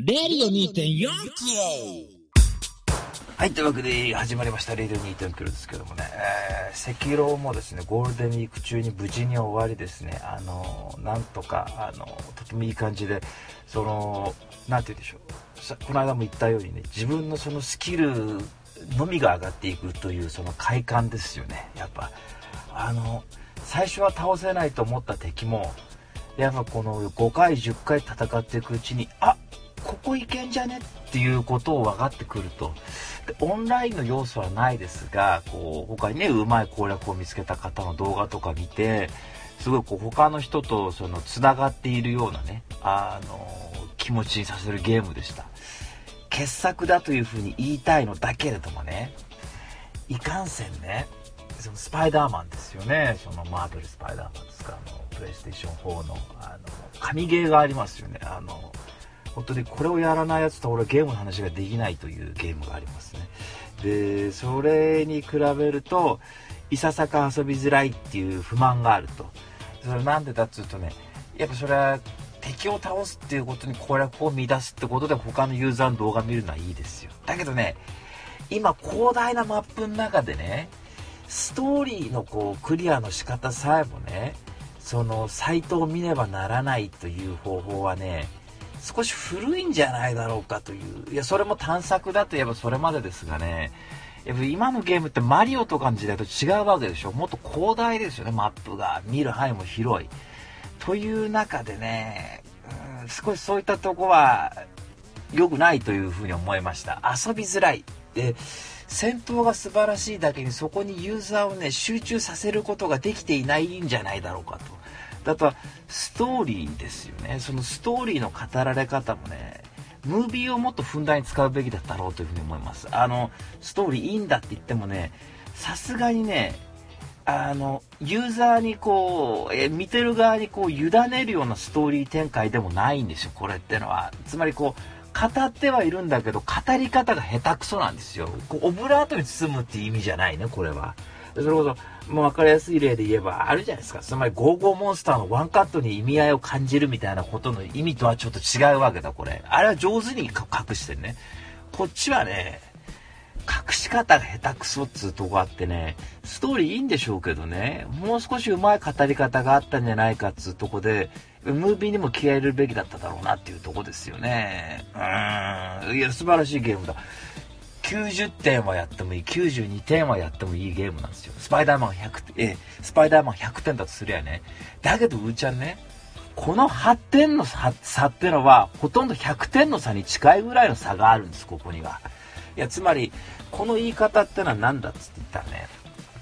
レディオ2.4キロ。はい、というわけで始まりました、レディオ2.4キロですけどもね、えー、赤狼もですね、ゴールデンウィーク中に無事に終わりですね、あの、なんとか、あの、とてもいい感じで、その、なんて言うんでしょう、さこの間も言ったようにね、自分のそのスキルのみが上がっていくという、その快感ですよね、やっぱ。あの、最初は倒せないと思った敵も、やっぱこの5回、10回戦っていくうちに、あっここいけんじゃね？っていうことを分かってくると。でオンラインの要素はないですがこう他にねうまい攻略を見つけた方の動画とか見てすごいこう他の人とそのつながっているようなねあの気持ちにさせるゲームでした。傑作だというふうに言いたいのだけれどもねいかんせんねそのスパイダーマンですよね。そのマーベルスパイダーマンですかあのプレイステーション4のあの神ゲーがありますよね。あの本当にこれをやらないやつと俺はゲームの話ができないというゲームがありますね。でそれに比べるといささか遊びづらいっていう不満があると。それなんでだっつうとねやっぱそれは敵を倒すっていうことに攻略を乱すってことで他のユーザーの動画見るのはいいですよ。だけどね今広大なマップの中でねストーリーのこうクリアの仕方さえもねそのサイトを見ねばならないという方法はね少し古いんじゃないだろうかという。いや、それも探索だといえばそれまでですがね、やっぱ今のゲームってマリオとかの時代と違うわけでしょ。もっと広大ですよね、マップが。見る範囲も広い。という中でね、うん、少しそういったとこは良くないというふうに思いました。遊びづらい。で、戦闘が素晴らしいだけにそこにユーザーをね、集中させることができていないんじゃないだろうかと。あとはストーリーですよね。そのストーリーの語られ方もねムービーをもっとふんだんに使うべきだったろうというふに思います。あのストーリーいいんだって言ってもねさすがにねあのユーザーにこうえ見てる側にこう委ねるようなストーリー展開でもないんですよこれってのは。つまりこう語ってはいるんだけど語り方が下手くそなんですよ。こうオブラートに包むって意味じゃないねこれは。それこそもう分かりやすい例で言えばあるじゃないですか。つまりゴーゴーモンスターのワンカットに意味合いを感じるみたいなことの意味とはちょっと違うわけだ、これ。あれは上手に隠してね。こっちはね、隠し方が下手くそっつうとこあってね、ストーリーいいんでしょうけどね、もう少し上手い語り方があったんじゃないかっつうとこで、ムービーにも気合入れるべきだっただろうなっていうとこですよね。うーん。いや、素晴らしいゲームだ。90点はやってもいい、92点はやってもいいゲームなんですよ。スパイダーマン100、えスパイダーマン100点だとすりゃね。だけど、うーちゃんね、この8点の差ってのは、ほとんど100点の差に近いぐらいの差があるんです、ここには。いや、つまり、この言い方ってのは何だっつって言ったらね、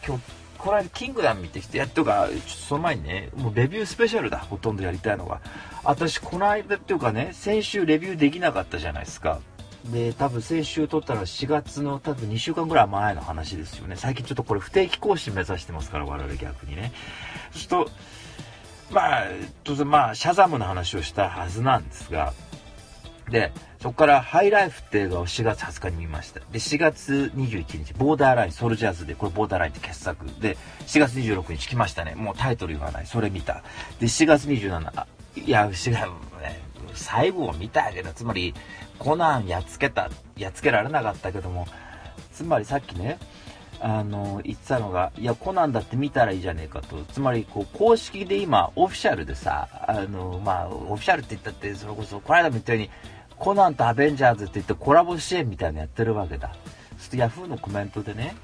今日、この間、キングダム見てきて、やっとか、ちょっとその前にね、もうレビュースペシャルだ、ほとんどやりたいのが。私、この間っていうかね、先週レビューできなかったじゃないですか。で、多分先週撮ったら4月の多分2週間ぐらい前の話ですよね。最近ちょっとこれ不定期更新目指してますから、我々逆にね。そうすると、まあ、当然まあ、シャザムの話をしたはずなんですが、で、そこからハイライフって映画を4月20日に見ました。で、4月21日、ボーダーライン、ソルジャーズで、これボーダーラインって傑作。で、4月26日来ましたね。もうタイトル言わない。それ見た。で、4月27、いや、4月、ね、最後を見たけど、つまり、コナンやっつけた、やっつけられなかったけども、つまりさっきね、あの、言ってたのが、いや、コナンだって見たらいいじゃねえかと。つまり、こう、公式で今、オフィシャルでさ、あの、まあ、オフィシャルって言ったって、それこそ、この間も言ったように、コナンとアベンジャーズって言ってコラボ支援みたいなのやってるわけだ。そしてヤフーのコメントでね、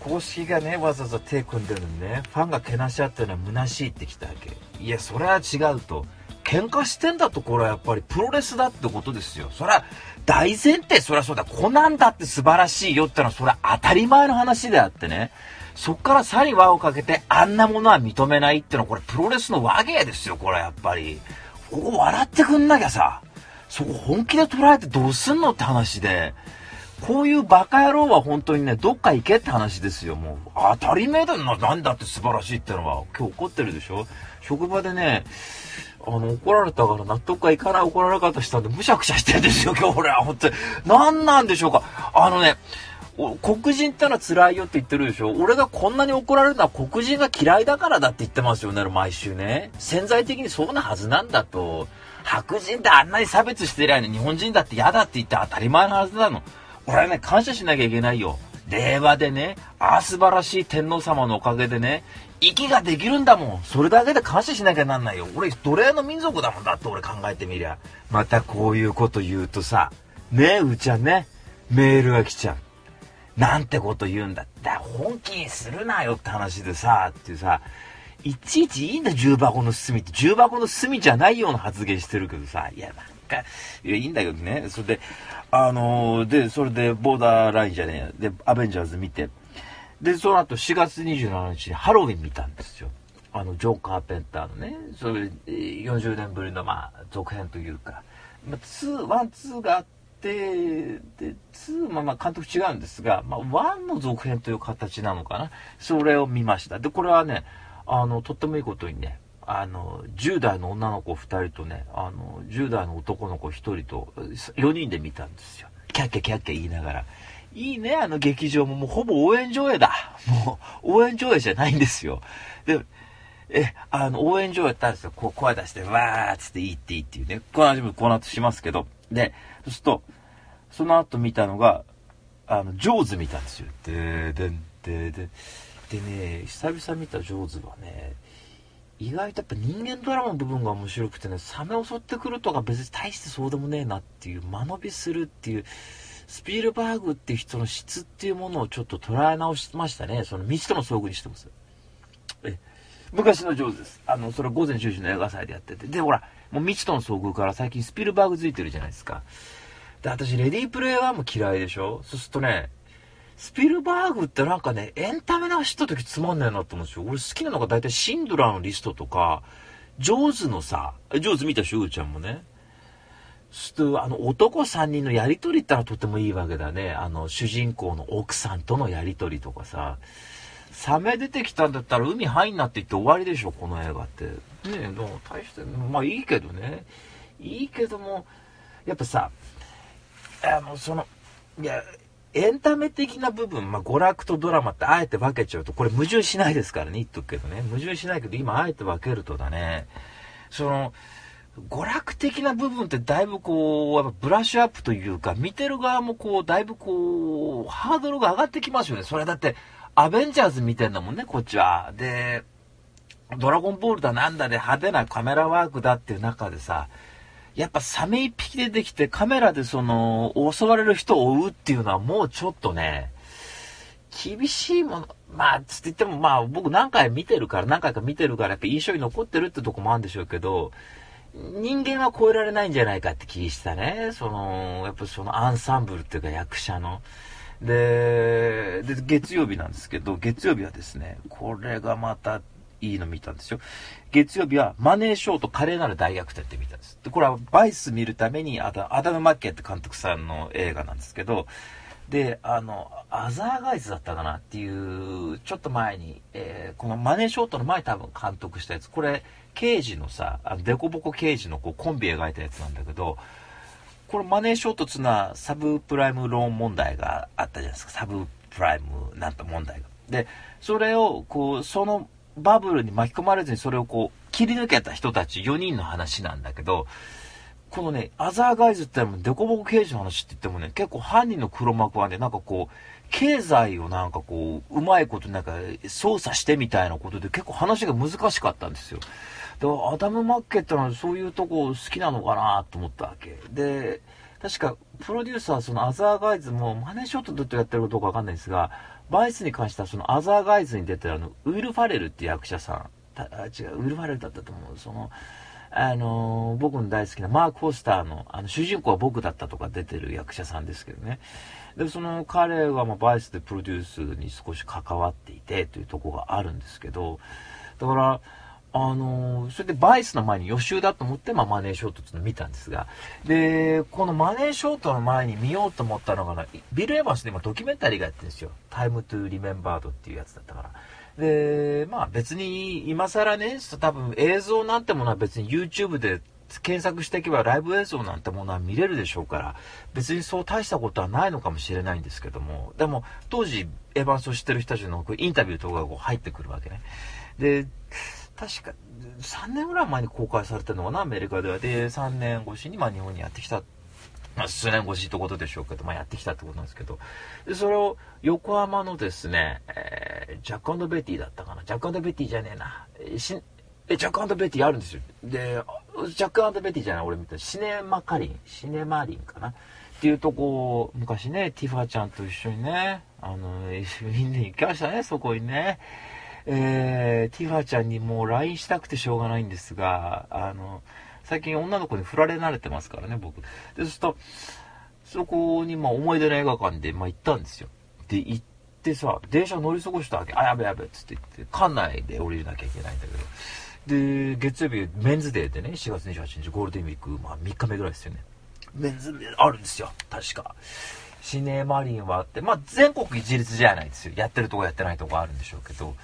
公式がね、わざわざ手組んでるのにね、ファンがけなし合ってるのは虚しいってきたわけ。いや、それは違うと。喧嘩してんだとこれはやっぱりプロレスだってことですよ。そりゃ大前提、そりゃそうだ。コナンだって素晴らしいよってのはそれは当たり前の話であってね。そっからさに輪をかけてあんなものは認めないってのはこれプロレスの和芸ですよ、これやっぱり。ここ笑ってくんなきゃさ、そこ本気で捉えてどうすんのって話で。こういうバカ野郎は本当にね、どっか行けって話ですよ。もう、当たり前だよな。なんだって素晴らしいってのは。今日怒ってるでしょ職場でね、あの、怒られたから納得がいかない怒られ方したんで、むしゃくしゃしてるんですよ、今日俺は。本当に。何なんでしょうか。あのね、黒人ってのは辛いよって言ってるでしょ俺がこんなに怒られるのは黒人が嫌いだからだって言ってますよね、毎週ね。潜在的にそうなはずなんだと。白人ってあんなに差別してりゃ日本人だって嫌だって言って当たり前のはずなの。俺はね、感謝しなきゃいけないよ。令和でね、ああ素晴らしい天皇様のおかげでね、息ができるんだもん。それだけで感謝しなきゃなんないよ。俺、奴隷の民族だもんだって俺考えてみりゃ。またこういうこと言うとさ、ねえ、うちゃんね、メールが来ちゃう。なんてこと言うんだ。だ本気にするなよって話でさ、ってさ、いちいちいいんだ、重箱の隅って。重箱の隅じゃないような発言してるけどさ、いや、なんか、いや、いいんだけどね。それで、あのー、で、それで、ボーダーラインじゃねえで、アベンジャーズ見て、で、その後4月27日にハロウィン見たんですよ。あの、ジョー・カーペンターのね、それ、40年ぶりの、まあ、続編というか、まあ、2、1、2があって、で、2、まあまあ、監督違うんですが、まあ、1の続編という形なのかな。それを見ました。で、これはね、あの、とってもいいことにね、あの、10代の女の子2人とね、あの、10代の男の子1人と、4人で見たんですよ。キャッキャキャッキャ言いながら。いいね、あの劇場ももうほぼ応援上映だ。もう応援上映じゃないんですよ。で、え、あの、応援上映やったんですよ。こう声出して、わーっつっていいっていいっていうね。この話もこの後しますけど。で、そうすると、その後見たのが、あの、ジョーズ見たんですよ。で、で、で、で、でね、久々見たジョーズはね、意外とやっぱ人間ドラマの部分が面白くてね、サメ襲ってくるとか別に大してそうでもねえなっていう、間延びするっていう、スピルバーグって人の質っていうものをちょっと捉え直しましたね。その未知との遭遇にしてます。え、昔の上手です。あの、それ午前10時の映画祭でやってて。で、ほら、もう未知との遭遇から最近スピルバーグついてるじゃないですか。で、私、レディープレイ1も嫌いでしょそうするとね、スピルバーグってなんかね、エンタメな人時つまんないなと思うんですよ。俺好きなのが大体シンドラーのリストとか、ジョーズのさ、ジョーズ見たし、うーちゃんもね。すと、あの、男3人のやりとりってのはとてもいいわけだね。あの、主人公の奥さんとのやりとりとかさ。サメ出てきたんだったら海入んなって言って終わりでしょ、この映画って。ねえ、もう大して、まあいいけどね。いいけども、やっぱさ、あの、その、いや、エンタメ的な部分、まあ、娯楽とドラマってあえて分けちゃうと、これ矛盾しないですからね、言っとくけどね。矛盾しないけど、今あえて分けるとだね、その、娯楽的な部分ってだいぶこう、やっぱブラッシュアップというか、見てる側もこう、だいぶこう、ハードルが上がってきますよね。それだって、アベンジャーズ見てんだもんね、こっちは。で、ドラゴンボールだなんだで派手なカメラワークだっていう中でさ、やっぱサメ一匹出てきてカメラでその、襲われる人を追うっていうのはもうちょっとね、厳しいもの、まあ、つって言ってもまあ僕何回見てるから、何回か見てるからやっぱ印象に残ってるってとこもあるんでしょうけど、人間は超えられないんじゃないかって気したね。その、やっぱそのアンサンブルっていうか役者の。で、で、月曜日なんですけど、月曜日はですね、これがまたいいの見たんですよ。月曜日はマネーショーと華麗なる大逆転って見たんです。で、これはバイス見るためにアダアダム・マッケンって監督さんの映画なんですけど、で、あの、アザーガイズだったかなっていう、ちょっと前に、えー、このマネーショートの前多分監督したやつ、これ、刑事のさ、あの、デコボコ刑事のこうコンビ描いたやつなんだけど、これマネーショートつなサブプライムローン問題があったじゃないですか。サブプライムなんと問題が。で、それを、こう、そのバブルに巻き込まれずにそれをこう、切り抜けた人たち4人の話なんだけど、このね、アザーガイズってのもデコボコ刑事の話って言ってもね、結構犯人の黒幕はね、なんかこう、経済をなんかこう、うまいことなんか操作してみたいなことで結構話が難しかったんですよ。アダム・マッケってのはそういうとこ好きなのかなと思ったわけ。で、確か、プロデューサー、そのアザーガイズもマネーショットずっとやってるかどうかわかんないですが、バイスに関してはそのアザーガイズに出てるあの、ウィル・ファレルって役者さん、た違う、ウィル・ファレルだったと思う。その、あのー、僕の大好きなマーク・フォスターの、あの、主人公は僕だったとか出てる役者さんですけどね。で、その彼はまあバイスでプロデュースに少し関わっていてというとこがあるんですけど、だから、あのー、それでバイスの前に予習だと思って、まあ、マネーショートっていうのを見たんですが、で、このマネーショートの前に見ようと思ったのが、ビル・エヴァンスで今ドキュメンタリーがやってるんですよ。タイムトゥ・リメンバードっていうやつだったから。で、まあ別に今更ね、多分映像なんてものは別に YouTube で検索していけばライブ映像なんてものは見れるでしょうから、別にそう大したことはないのかもしれないんですけども、でも当時エヴァンスを知ってる人たちのインタビューとかが入ってくるわけね。で、確か3年ぐらい前に公開されたのかなアメリカではで3年越しにまあ日本にやってきたまあ、数年越しってことでしょうけど、まあ、やってきたってことなんですけど、で、それを横浜のですね、えー、ジャックベティだったかな。ジャックベティじゃねえな。えしえ、ジャックベティあるんですよ。で、ジャックベティじゃない、俺見たいなシネマカリン、シネマリンかな。っていうとこ、昔ね、ティファちゃんと一緒にね、あの、みんな行きましたね、そこにね。えー、ティファちゃんにもう LINE したくてしょうがないんですが、あの、最近女の子に振られ慣れてますからね、僕。で、そうすると、そこに、まあ、思い出の映画館で、まあ、行ったんですよ。で、行ってさ、電車乗り過ごしたわけ。あ、やべやべっ、つって言って、館内で降りなきゃいけないんだけど。で、月曜日、メンズデーでね、4月28日、ゴールデンウィーク、まあ、3日目ぐらいですよね。メンズデーあるんですよ、確か。シネマリンはあって、まあ、全国一律じゃないですよ。やってるとこやってないとこあるんでしょうけど、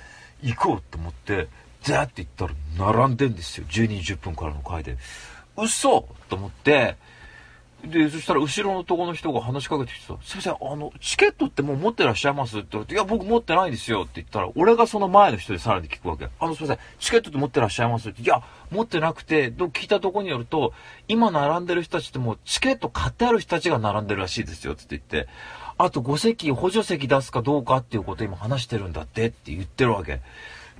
行こうと思って、ザーって行ったら並んでんですよ。12時、10分からの回で。嘘！と思って、で、そしたら後ろのとこの人が話しかけてきてさ、すいません、あの、チケットってもう持ってらっしゃいます？って言われて、いや、僕持ってないですよ。って言ったら、俺がその前の人でさらに聞くわけ。あの、すいません、チケットって持ってらっしゃいます？って、いや、持ってなくて、と聞いたとこによると、今並んでる人たちってもうチケット買ってある人たちが並んでるらしいですよ。って言って、あと5席、補助席出すかどうかっていうこと今話してるんだってって言ってるわけ。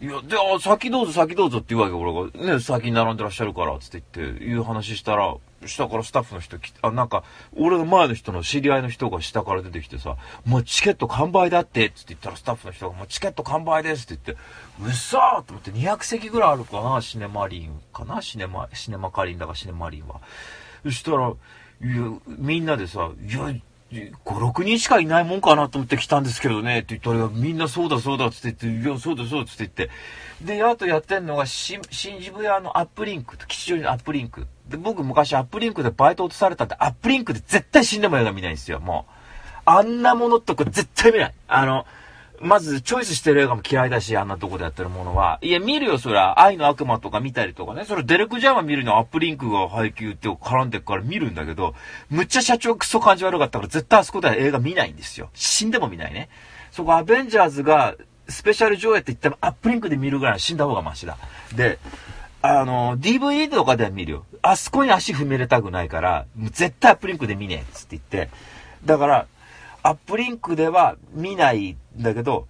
いや、で、あ、先どうぞ先どうぞって言うわけ、俺が。ね、先に並んでらっしゃるから、つって言って、いう話したら、下からスタッフの人来て、あ、なんか、俺の前の人の知り合いの人が下から出てきてさ、もうチケット完売だって、つって言ったらスタッフの人が、もうチケット完売ですって言って、うっそーと思って200席ぐらいあるかな、シネマリンかな、シネマ、シネマカリンだかシネマリンは。そしたら、いや、みんなでさ、いや、5、6人しかいないもんかなと思って来たんですけどね、って言ったら、みんなそうだそうだって言って、いや、そうだそうだって言って。で、あとやってんのが、新渋谷のアップリンクと、吉祥寺のアップリンク。で、僕昔アップリンクでバイト落とされたって、アップリンクで絶対死んでも映画見ないんですよ、もう。あんなものとか絶対見ない。あの、まず、チョイスしてる映画も嫌いだし、あんなとこでやってるものは。いや、見るよ、そりゃ。愛の悪魔とか見たりとかね。それ、デレク・ジャーマン見るのアップリンクが配給って絡んでるから見るんだけど、むっちゃ社長クソ感じ悪かったから、絶対あそこでは映画見ないんですよ。死んでも見ないね。そこ、アベンジャーズが、スペシャル上映って言っても、アップリンクで見るぐらい死んだ方がマシだ。で、あの、DVD とかでは見るよ。あそこに足踏み入れたくないから、絶対アップリンクで見ねえっつって言って。だから、アップリンクでは見ないんだけど、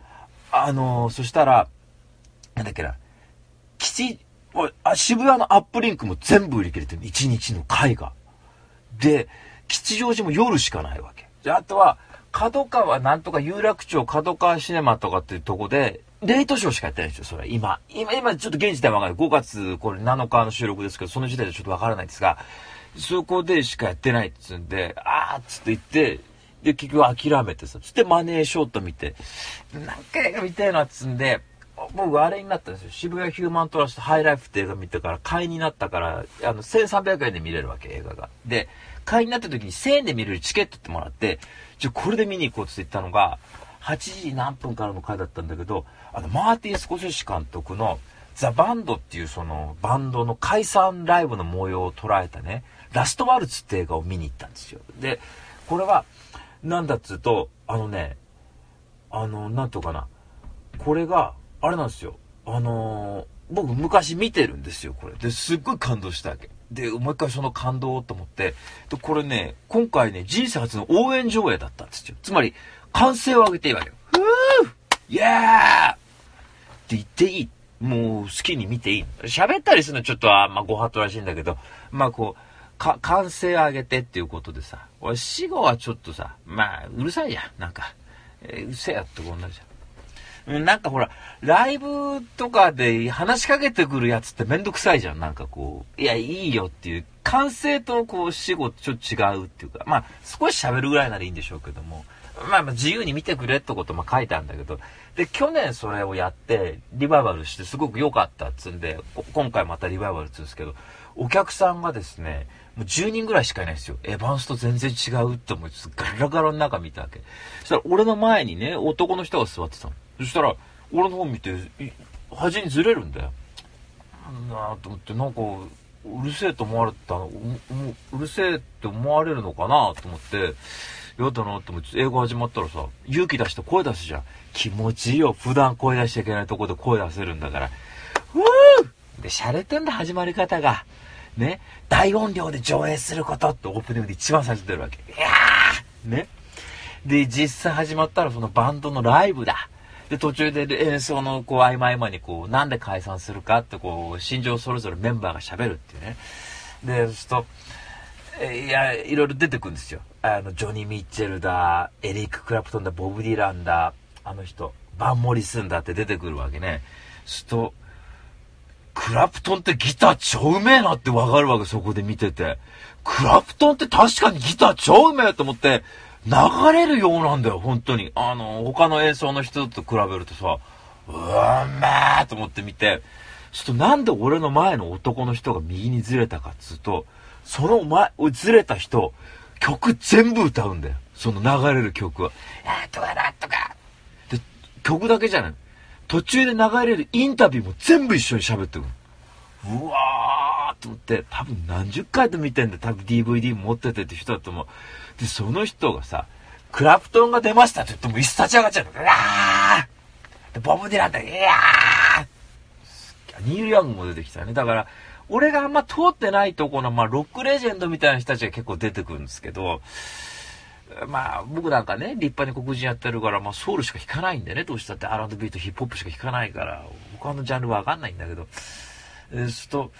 あのー、そしたら、なんだっけな、吉、あ渋谷のアップリンクも全部売り切れてる。1日の絵画。で、吉祥寺も夜しかないわけ。で、あとは、角川なんとか有楽町角川シネマとかっていうとこで、レイトショーしかやってないんですよ、それ。今。今、今ちょっと現時点はわかんない。5月、これ7日の収録ですけど、その時点でちょっとわからないんですが、そこでしかやってないっつうんで、あーっつって言って、で、結局諦めてさ、つってマネーショート見て、何回か見たいなっつんで、僕あれになったんですよ。渋谷ヒューマントラストハイライフって映画見てから会員になったから、あの、1300円で見れるわけ、映画が。で、会員になった時に1000円で見れるチケットってもらって、じゃこれで見に行こうって言ったのが、8時何分からの回だったんだけど、あの、マーティン・スコセッシ監督のザ・バンドっていうそのバンドの解散ライブの模様を捉えたね、ラストワルツって映画を見に行ったんですよ。で、これは、なんだっつうと、あのね、あの、なんとかな。これが、あれなんですよ。あのー、僕昔見てるんですよ、これ。で、すっごい感動したわけ。で、もう一回その感動をと思って、で、これね、今回ね、人生初の応援上映だったんですよ。つまり、歓声を上げていいわけよ。ふぅイエーって言っていい。もう好きに見ていい。喋ったりするのちょっと、あまあ、ご法度らしいんだけど、まあこう、か、歓声上げてっていうことでさ、俺死後はちょっとさ、まあ、うるさいじゃん、なんか。えー、うせやってこんなじゃん。なんかほら、ライブとかで話しかけてくるやつってめんどくさいじゃん。なんかこう、いや、いいよっていう、歓声とこう、死後ちょっと違うっていうか、まあ、少し喋るぐらいならいいんでしょうけども、まあ、まあ自由に見てくれってことも書いてあるんだけど、で、去年それをやって、リバイバルしてすごく良かったっつんで、今回またリバイバルっつうんですけど、お客さんがですね、もう10人ぐらいしかいないですよ。エヴァンスと全然違うって思って、ガラガラの中見たわけ。そしたら俺の前にね、男の人が座ってたの。そしたら、俺の方見て、端にずれるんだよ。なあと思って、なんか、うるせえと思われたの、うるせえって思われるのかなと思って、やだなって思って、英語始まったらさ、勇気出して声出すじゃん。気持ちいいよ。普段声出しちゃいけないとこで声出せるんだから。ふぅで、シャレてんだ始まり方が。ね、大音量で上映することってオープニングで一番最初出るわけ。いやーね。で、実際始まったらそのバンドのライブだ。で、途中で演奏のこう合間合間にこう、なんで解散するかってこう、心情それぞれメンバーが喋るっていうね。で、そうすると、いや、いろいろ出てくるんですよ。あの、ジョニー・ミッチェルだ、エリック・クラプトンだ、ボブ・ディランだ、あの人、バン・モリスンだって出てくるわけね。すると、クラプトンってギター超うめえなってわかるわけ、そこで見てて。クラプトンって確かにギター超うめえと思って、流れるようなんだよ、本当に。あの、他の演奏の人と比べるとさ、うわめえと思って見て、ちょっとなんで俺の前の男の人が右にずれたかっつうと、その前、ずれた人、曲全部歌うんだよ。その流れる曲は。あとかなんとか。で、曲だけじゃない。途中で流れるインタビューも全部一緒に喋ってくる。うわーと思って、多分何十回と見てんだ多分 DVD 持っててって人だと思う。で、その人がさ、クラプトンが出ましたって言っても椅子立ち上がっちゃう。うわーで、ボブ・ディランって、いやーニール・ヤングも出てきたね。だから、俺があんま通ってないとこの、まあ、ロックレジェンドみたいな人たちが結構出てくるんですけど、まあ、僕なんかね、立派に黒人やってるから、まあ、ソウルしか弾かないんでね、どうしたって R&B とヒップホップしか弾かないから、他のジャンルわかんないんだけど、えー、すと、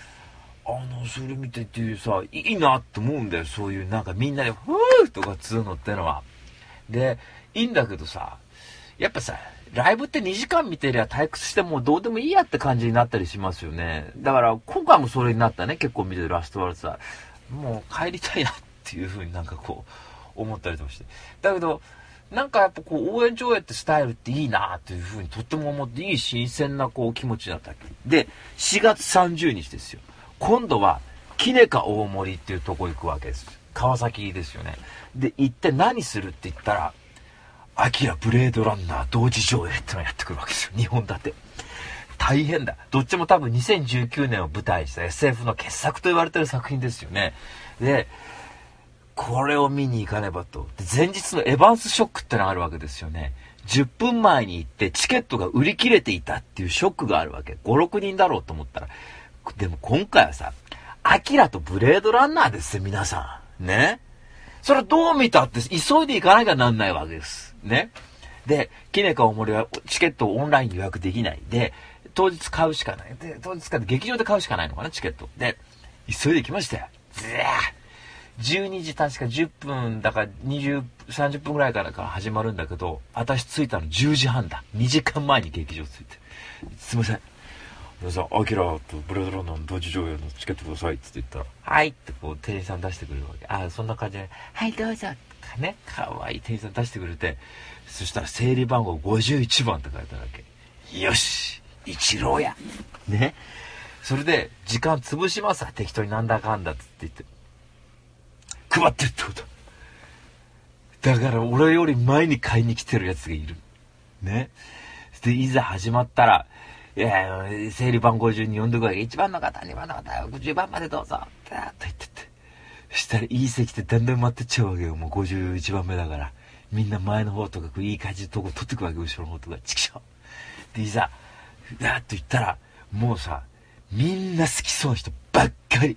あの、それ見てっていうさ、いいなって思うんだよ、そういう、なんかみんなで、ふーとかつうのってのは。で、いいんだけどさ、やっぱさ、ライブって2時間見てりゃ退屈してもうどうでもいいやって感じになったりしますよね。だから今回もそれになったね、結構見てるラストワールツは。もう帰りたいなっていう風になんかこう、思ったりとかして。だけど、なんかやっぱこう応援上映ってスタイルっていいなっていう風にとっても思っていい新鮮なこう気持ちだったわけ。で、4月30日ですよ。今度は、キネカ大森っていうとこ行くわけです。川崎ですよね。で、行って何するって言ったら、アキラブレードランナー同時上映ってのをやってくるわけですよ。2本立て。大変だ。どっちも多分2019年を舞台にした SF の傑作と言われてる作品ですよね。で、これを見に行かねばと。前日のエヴァンスショックってのがあるわけですよね。10分前に行ってチケットが売り切れていたっていうショックがあるわけ。5、6人だろうと思ったら。でも今回はさ、アキラとブレードランナーですよ、皆さん。ね。それどう見たって急いで行かなきゃなんないわけです。ね。で、キネカ大森はチケットをオンライン予約できない。で、当日買うしかない。で、当日買って劇場で買うしかないのかな、チケット。で、急いで行きましたよ。ず12時確か10分だから20、30分ぐらいからから始まるんだけど、私着いたの10時半だ。2時間前に劇場着いて。すいません。皆さん、アキラとブレードランナの同時上映のチケットくださいって言ったら、はいってこう店員さん出してくれるわけ。ああ、そんな感じで、はいどうぞかね、かわいい店員さん出してくれて、そしたら整理番号51番って書いてあるわけ。よし一郎やね。それで、時間潰しますわ、適当になんだかんだって言って。配ってってこと。だから俺より前に買いに来てる奴がいる。ね。で、いざ始まったら、いや、整理番号順に呼んでくわ。1番の方、2番の方、10番までどうぞ。って言ってって。したらいい席ってだんだん待ってっちゃうわけよ。もう51番目だから。みんな前の方とか、いい感じのとこ取ってくわけ、後ろの方とか。チキショで、いざ、だーっと言ったら、もうさ、みんな好きそうな人ばっかり。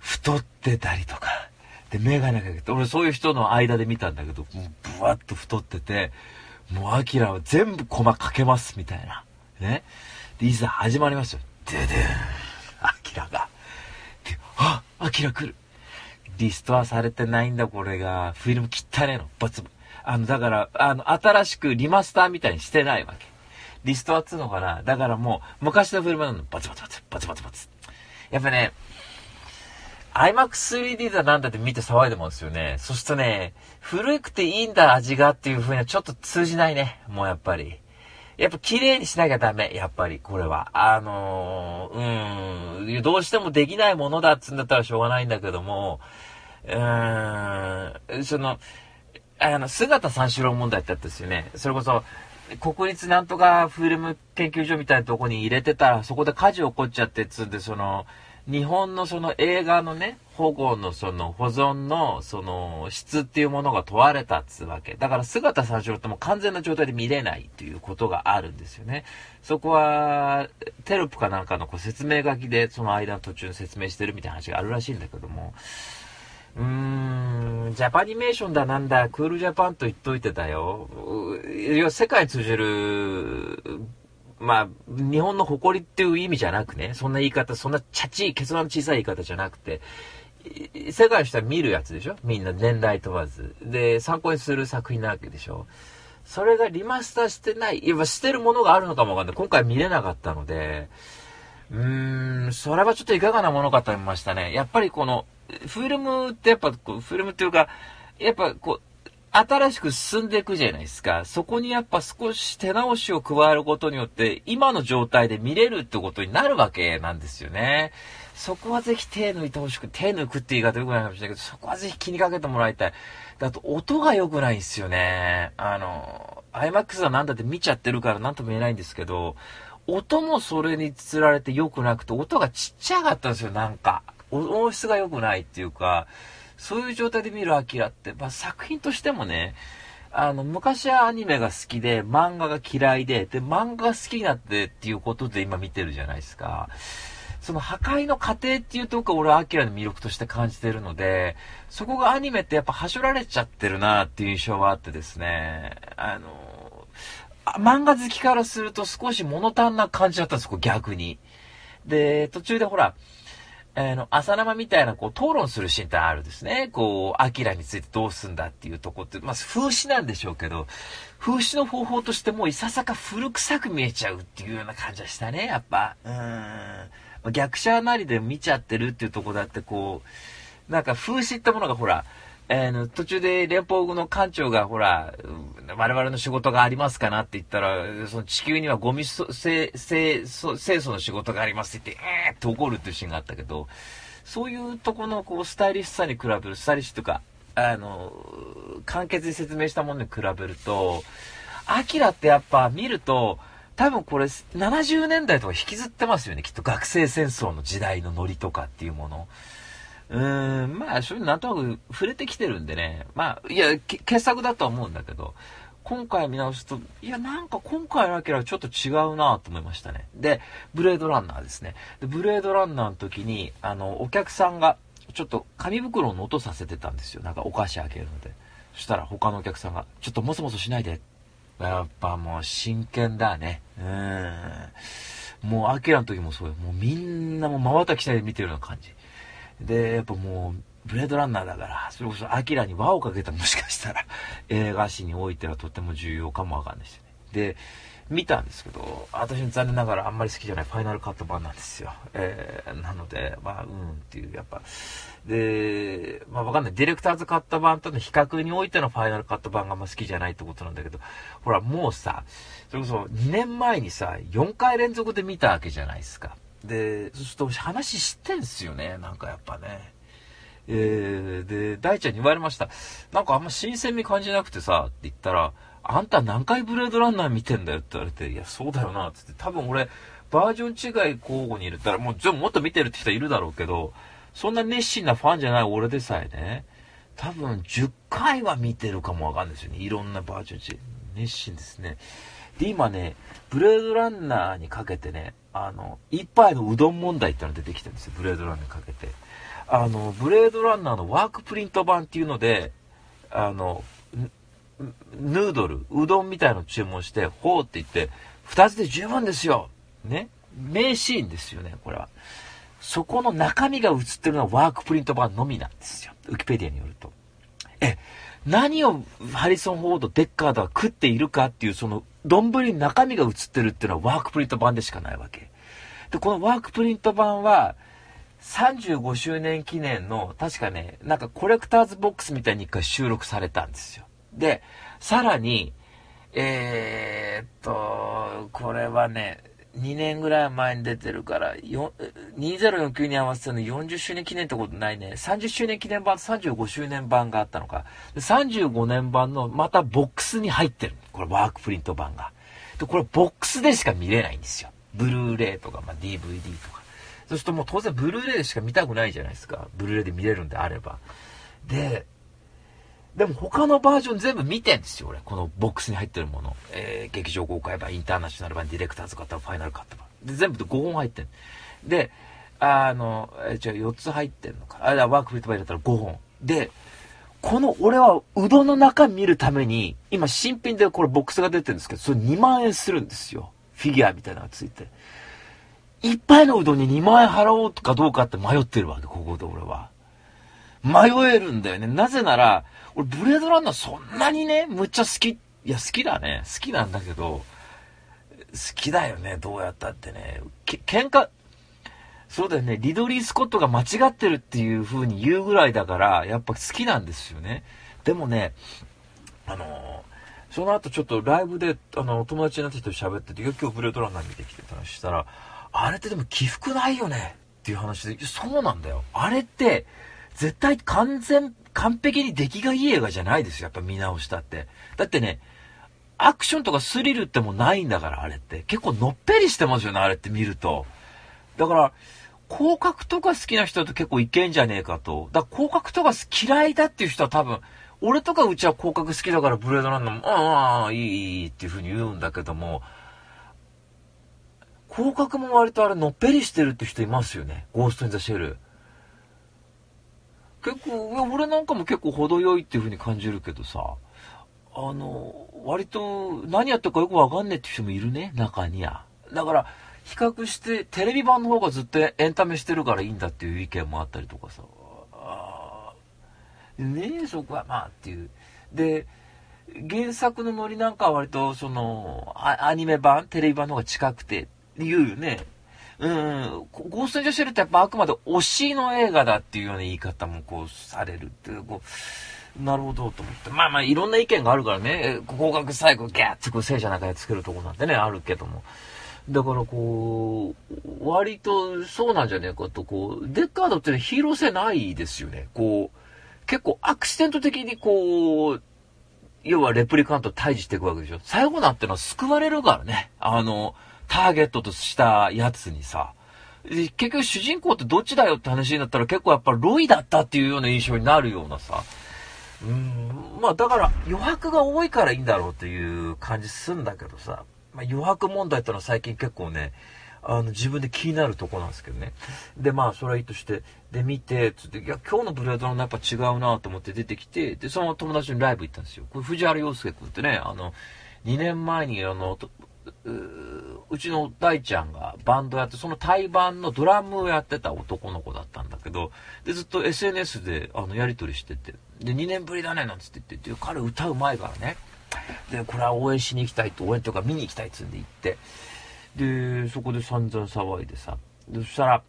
太ってたりとか。で、メガネかけて、俺そういう人の間で見たんだけど、もうブワッと太ってて、もうアキラは全部コマかけます、みたいな。ね。で、いざ始まりますよ。ででん。アキラが。で、あアキラ来る。リストはされてないんだ、これが。フィルム切ったねの。バツあの、だから、あの、新しくリマスターみたいにしてないわけ。リストはつうのかなだからもう、昔のフィルムなの。バツバツバツ、バツバツバツ。やっぱね、iMac3D だなんだって見て騒いでますよね。そしてね、古くていいんだ味がっていう風にはちょっと通じないね。もうやっぱり。やっぱ綺麗にしなきゃダメ。やっぱり、これは。あのー、うん、どうしてもできないものだっつんだったらしょうがないんだけども、うーん、その、あの、姿三四郎問題ってあったですよね。それこそ、国立なんとかフィルム研究所みたいなとこに入れてたら、そこで火事起こっちゃってっつんで、その、日本のその映画のね、保護のその保存のその質っていうものが問われたっつうわけ。だから姿三四郎っても完全な状態で見れないということがあるんですよね。そこはテロップかなんかのこう説明書きでその間の途中に説明してるみたいな話があるらしいんだけども、うーん、ジャパニメーションだなんだ、クールジャパンと言っといてたよ。世界通じるまあ、日本の誇りっていう意味じゃなくね、そんな言い方、そんなチャチい、結論の小さい言い方じゃなくて、世界の人は見るやつでしょ？みんな年代問わず。で、参考にする作品なわけでしょ？それがリマスターしてない、いや、してるものがあるのかもわかんない。今回見れなかったので、うーん、それはちょっといかがなものかと思いましたね。やっぱりこの、フィルムってやっぱ、フィルムっていうか、やっぱこう、新しく進んでいくじゃないですか。そこにやっぱ少し手直しを加えることによって、今の状態で見れるってことになるわけなんですよね。そこはぜひ手抜いてほしく、手抜くって言い方良くないかもしれないけど、そこはぜひ気にかけてもらいたい。だと音が良くないんですよね。あの、IMAX はなんだって見ちゃってるから何とも言えないんですけど、音もそれにつられて良くなくて、音がちっちゃかったんですよ、なんか。音質が良くないっていうか、そういう状態で見るアキラって、まあ、作品としてもね、あの、昔はアニメが好きで、漫画が嫌いで、で、漫画が好きになってっていうことで今見てるじゃないですか。その破壊の過程っていうとこが俺はアキラの魅力として感じてるので、そこがアニメってやっぱはしょられちゃってるなっていう印象はあってですね、あの、漫画好きからすると少し物足んな感じだったんですよ、逆に。で、途中でほら、あの、朝生みたいな、こう、討論するシーンってあるんですね。こう、アキラについてどうすんだっていうとこって、まあ、風刺なんでしょうけど、風刺の方法としてもういささか古臭く見えちゃうっていうような感じはしたね、やっぱ。うん。逆者なりで見ちゃってるっていうとこだって、こう、なんか風刺ってものがほら、えー、途中で連邦の艦長がほら、我々の仕事がありますかなって言ったら、その地球にはゴミ清掃の仕事がありますって言って、えーって怒るっていうシーンがあったけど、そういうとこのこうスタイリッシュさに比べる、スタイリッシュとか、あの、簡潔に説明したものに比べると、アキラってやっぱ見ると、多分これ70年代とか引きずってますよね。きっと学生戦争の時代のノリとかっていうもの。うーん、まあ、そういうのなんとなく触れてきてるんでね。まあ、いや、傑作だとは思うんだけど、今回見直すと、いや、なんか今回のアキラはちょっと違うなと思いましたね。で、ブレードランナーですね。で、ブレードランナーの時に、あの、お客さんが、ちょっと紙袋を音させてたんですよ。なんかお菓子開けるので。そしたら他のお客さんが、ちょっともそもそしないで。やっぱもう真剣だね。うん。もう、アキラの時もそうよ。もうみんなもう瞬きしないで見てるような感じ。で、やっぱもう、ブレードランナーだから、それこそアキラに輪をかけたもしかしたら、映画史においてはとても重要かもわかんないですよね。で、見たんですけど、私残念ながらあんまり好きじゃないファイナルカット版なんですよ。えー、なので、まあ、うんっていう、やっぱ、で、まあわかんない。ディレクターズカット版との比較においてのファイナルカット版があんま好きじゃないってことなんだけど、ほら、もうさ、それこそ2年前にさ、4回連続で見たわけじゃないですか。で、そうすると話知ってんすよね、なんかやっぱね。えー、で、大ちゃんに言われました。なんかあんま新鮮味感じなくてさ、って言ったら、あんた何回ブレードランナー見てんだよって言われて、いや、そうだよな、つって、多分俺、バージョン違い交互に入れたら、もう、全部もっと見てるって人いるだろうけど、そんな熱心なファンじゃない俺でさえね、多分10回は見てるかもわかんないですよね。いろんなバージョン違い。熱心ですね。で、今ね、ブレードランナーにかけてね、あの、一杯のうどん問題ってのが出てきたんですよ。ブレードランナーにかけて。あの、ブレードランナーのワークプリント版っていうので、あの、ヌードル、うどんみたいの注文して、ほうって言って、二つで十分ですよね。名シーンですよね、これは。そこの中身が映ってるのはワークプリント版のみなんですよ。ウィキペディアによると。え、何をハリソン・フォード、デッカードが食っているかっていう、その、丼に中身が映ってるっていうのはワークプリント版でしかないわけ。で、このワークプリント版は、35周年記念の、確かね、なんかコレクターズボックスみたいに一回収録されたんですよ。で、さらに、えー、っと、これはね、2年ぐらい前に出てるから、2049に合わせての40周年記念ってことないね。30周年記念版と35周年版があったのか。35年版のまたボックスに入ってる。これワークプリント版が。で、これボックスでしか見れないんですよ。ブルーレイとか、まあ、DVD とか。そうするともう当然ブルーレイでしか見たくないじゃないですか。ブルーレイで見れるんであれば。で、でも他のバージョン全部見てんですよ、俺。このボックスに入ってるもの。えー、劇場公開版、インターナショナル版、ディレクターズ型、ファイナルカット版。で、全部で5本入ってんで、あの、えー、じゃあ4つ入ってんのか。あれ、ワークフリットバイだったら5本。で、この俺はうどんの中見るために、今新品でこれボックスが出てるんですけど、それ2万円するんですよ。フィギュアみたいなのがついて。一杯のうどんに2万円払おうかどうかって迷ってるわけ、ここで俺は。迷えるんだよね。なぜなら、俺ブレードランナーそんなにね、むっちゃ好き。いや、好きだね。好きなんだけど、好きだよね、どうやったってね。け、喧嘩、そうだよね、リドリー・スコットが間違ってるっていう風に言うぐらいだから、やっぱ好きなんですよね。でもね、あのその後ちょっとライブで、あの、友達になった人と喋ってて、今日ブレードランナー見てきてた話したら、あれってでも起伏ないよねっていう話で、そうなんだよ。あれって、絶対完全、完璧に出来がいい映画じゃないですよ。やっぱ見直したって。だってね、アクションとかスリルってもないんだから、あれって。結構のっぺりしてますよね、あれって見ると。だから、広角とか好きな人だと結構いけんじゃねえかと。だから広角とか嫌いだっていう人は多分、俺とかうちは広角好きだからブレードランナーも、ああ、いい、いいっていう風に言うんだけども、広角も割とあれのっぺりしてるって人いますよね。ゴースト・イン・ザ・シェル。結構、いや俺なんかも結構程よいっていう風に感じるけどさ、あの、割と何やってるかよくわかんねえって人もいるね、中には。だから、比較してテレビ版の方がずっとエンタメしてるからいいんだっていう意見もあったりとかさ。ねえ、そこはまあっていう。で、原作のノリなんかは割とその、アニメ版、テレビ版の方が近くて、言うよね。うん、ゴースト・イン・ジャ・シェルってやっぱあくまで推しの映画だっていうような言い方もこうされるっていうこう、なるほどと思って。まあまあいろんな意見があるからね、合格最後ギャッてこう聖者なんかで作るとこなんてね、あるけども。だからこう、割とそうなんじゃねえかと、こう、デッカードって、ヒーロー性ないですよね。こう、結構アクシデント的にこう、要はレプリカント退治していくわけでしょ。最後なんてのは救われるからね。あの、ターゲットとしたやつにさ、結局主人公ってどっちだよって話になったら結構やっぱロイだったっていうような印象になるようなさ。うん、まあだから余白が多いからいいんだろうっていう感じすんだけどさ。まあ、余白問題ってのは最近結構ね、あの、自分で気になるとこなんですけどね。で、まあ、それはいいとして、で、見て、つって、いや、今日のブレードランやっぱ違うなと思って出てきて、で、その友達にライブ行ったんですよ。これ、藤原洋介君ってね、あの、2年前に、あの、うちの大ちゃんがバンドやって、その対バンのドラムをやってた男の子だったんだけど、で、ずっと SNS で、あの、やりとりしてて、で、2年ぶりだね、なんつって言って、彼歌う前からね、で、これは応援しに行きたいと、応援とか見に行きたいっつんで行って、で、そこで散々騒いでさ、で、そしたら、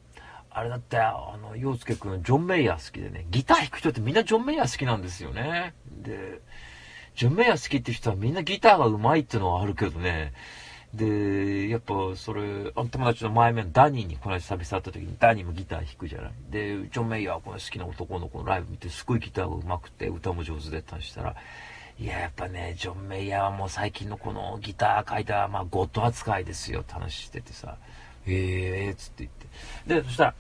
あれだって、あの、洋介くん、ジョン・メイヤー好きでね、ギター弾く人ってみんなジョン・メイヤー好きなんですよね。で、ジョン・メイヤ好きって人はみんなギターが上手いってのはあるけどね、で、やっぱそれ、あの友達の前面のダニーにこの間久々会った時にダニーもギター弾くじゃない。で、ジョン・メイヤーはこの好きな男の子のライブ見てすごいギターが上手くて歌も上手でって話したら、いや、やっぱね、ジョン・メイヤーはもう最近のこのギター書いた、まあ、ゴッド扱いですよって話しててさ、ええー、つって言って。で、そしたら、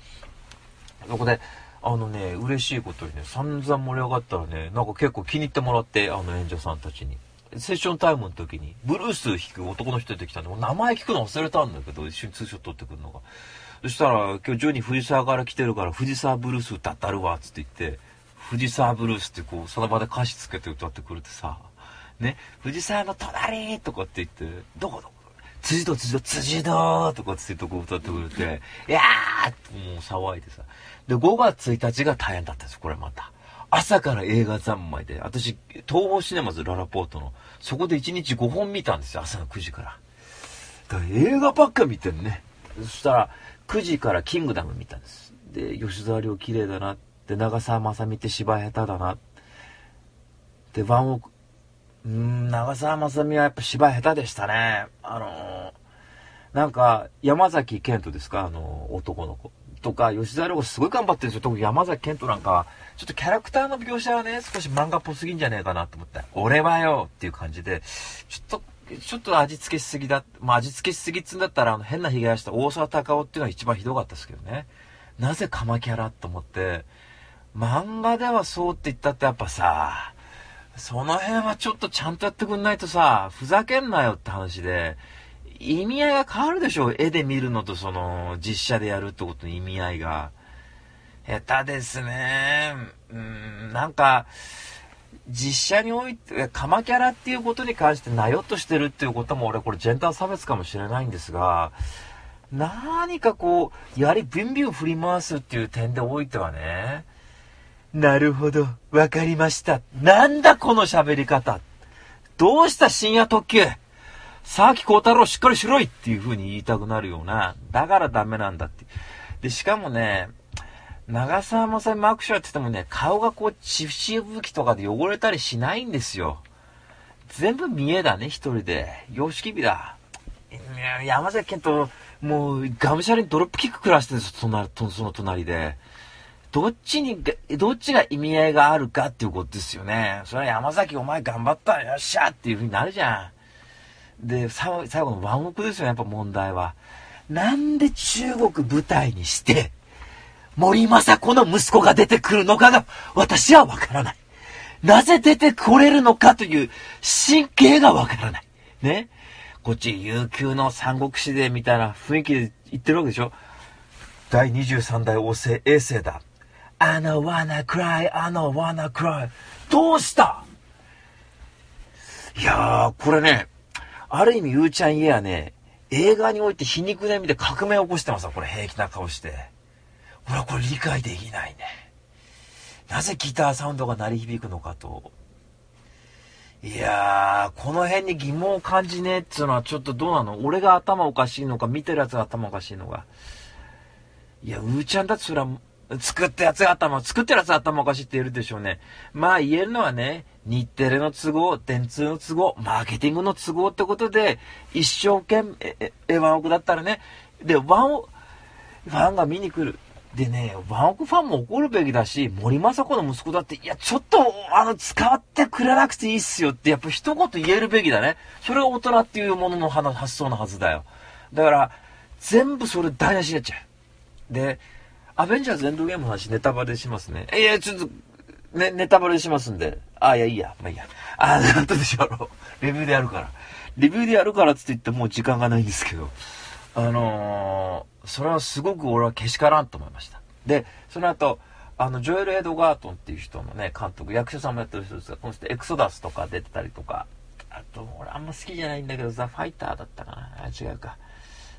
そこで、あのね、嬉しいことにね、散々盛り上がったらね、なんか結構気に入ってもらって、あの演者さんたちに。セッションタイムの時に、ブルース弾く男の人出てきたんで、名前聞くの忘れたんだけど、一緒にツーショット撮ってくるのが。そしたら、今日ジョニー藤沢から来てるから、藤沢ブルース歌ったるわ、つって言って、藤沢ブルースってこう、その場で歌詞つけて歌ってくるってさ、ね、藤沢の隣とかって言って、どこどこ辻堂辻堂辻堂とかって言ってこう歌ってくれて、いやーってもう騒いでさ。で、5月1日が大変だったんですこれまた。朝から映画三昧で、私、東宝シネマズララポートの、そこで1日5本見たんですよ、朝の9時から。だから映画ばっか見てんね。そしたら、9時からキングダム見たんです。で、吉沢亮綺麗だな。で、長澤まさみって芝居下手だな。で、ワンオク、うん、長澤まさみはやっぱ芝居下手でしたね。あのー、なんか、山崎賢人ですか？あのー、男の子。とか、吉沢亮すごい頑張ってるんですよ。特に山崎賢人なんかはちょっとキャラクターの描写はね、少し漫画っぽすぎんじゃねえかなと思って、俺はよっていう感じで、ちょっと、ちょっと味付けしすぎだ。まあ、味付けしすぎっつんだったら、あの、変な被害した大沢たかおっていうのが一番ひどかったですけどね。なぜカマキャラと思って、漫画ではそうって言ったってやっぱさ、その辺はちょっとちゃんとやってくんないとさ、ふざけんなよって話で、意味合いが変わるでしょ絵で見るのとその、実写でやるってことの意味合いが。下手ですね。うん、なんか、実写において、カマキャラっていうことに関してなよっとしてるっていうことも俺これジェンダー差別かもしれないんですが、何かこう、やりビュンビュン振り回すっていう点でおいてはね、なるほど、わかりました。なんだこの喋り方。どうした深夜特急沢木幸太郎しっかりしろいっていう風に言いたくなるような、だからダメなんだって。で、しかもね、長澤まさみマークションって言ってもね、顔がこう、血吹きとかで汚れたりしないんですよ。全部見えだね、一人で。様式美だ。山崎健と、もう、がむしゃらにドロップキック食らしてるんですよその隣で。どっちに、どっちが意味合いがあるかっていうことですよね。それは山崎お前頑張ったよっしゃっていう風になるじゃん。で、最後のワンオクですよね、やっぱ問題は。なんで中国舞台にして、森政子の息子が出てくるのかが私はわからない。なぜ出てこれるのかという神経がわからない。ね。こっち悠久の三国志でみたいな雰囲気で言ってるわけでしょ第23代王政衛星だ。I don't wanna cry, I don't wanna cry. どうした？いやー、これね、ある意味、ゆうちゃん家はね、映画において皮肉な意味で革命を起こしてますわ、これ平気な顔して。俺はこれ理解できないね。なぜギターサウンドが鳴り響くのかと。いやー、この辺に疑問を感じねえっていうのはちょっとどうなの？俺が頭おかしいのか、見てるやつが頭おかしいのか。いや、うーちゃんだってそれは作ったやつが頭、作ってるやつが頭おかしいって言えるでしょうね。まあ言えるのはね、日テレの都合、電通の都合、マーケティングの都合ってことで、一生懸命、え、ワンオクだったらね、で、ワンオ、ファンが見に来る。でね、ワンオクファンも怒るべきだし、森政子の息子だって、いや、ちょっと、あの、使ってくれなくていいっすよって、やっぱ一言言えるべきだね。それが大人っていうものの発想のはずだよ。だから、全部それ台無しになっちゃう。で、アベンジャーズエンドゲームの話ネタバレしますね。いや、ちょっと、ね、ネタバレしますんで。あ、いや、いいや。まあいいや。あ、なんとでしょう。レビューでやるから。レビューでやるからって言ってもう時間がないんですけど。あのー、それはすごく俺はけしからんと思いました。で、その後、あの、ジョエル・エドガートンっていう人のね、監督、役者さんもやってる人ですが、この人エクソダスとか出てたりとか、あと、俺あんま好きじゃないんだけど、ザ・ファイターだったかな。あ、違うか。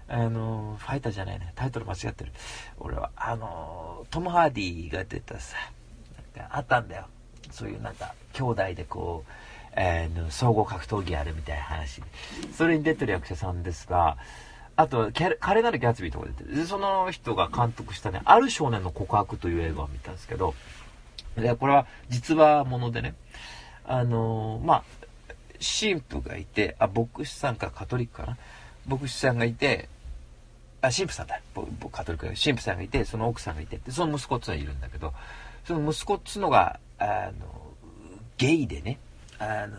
あの、ファイターじゃないね。タイトル間違ってる。俺は。あの、トム・ハーディーが出たさ、なんかあったんだよ。そういうなんか、兄弟でこう、えー、総合格闘技あるみたいな話。それに出てる役者さんですが、あと、彼なるギャツビーとか出てる。その人が監督したね、ある少年の告白という映画を見たんですけど、で、これは実話ものでね、あのー、まあ、神父がいて、あ、牧師さんかカトリックかな。牧師さんがいて、あ、神父さんだ。カトリック神父さんがいて、その奥さんがいて、その息子っていうのがいるんだけど、その息子っつうのが、あの、ゲイでね、あの、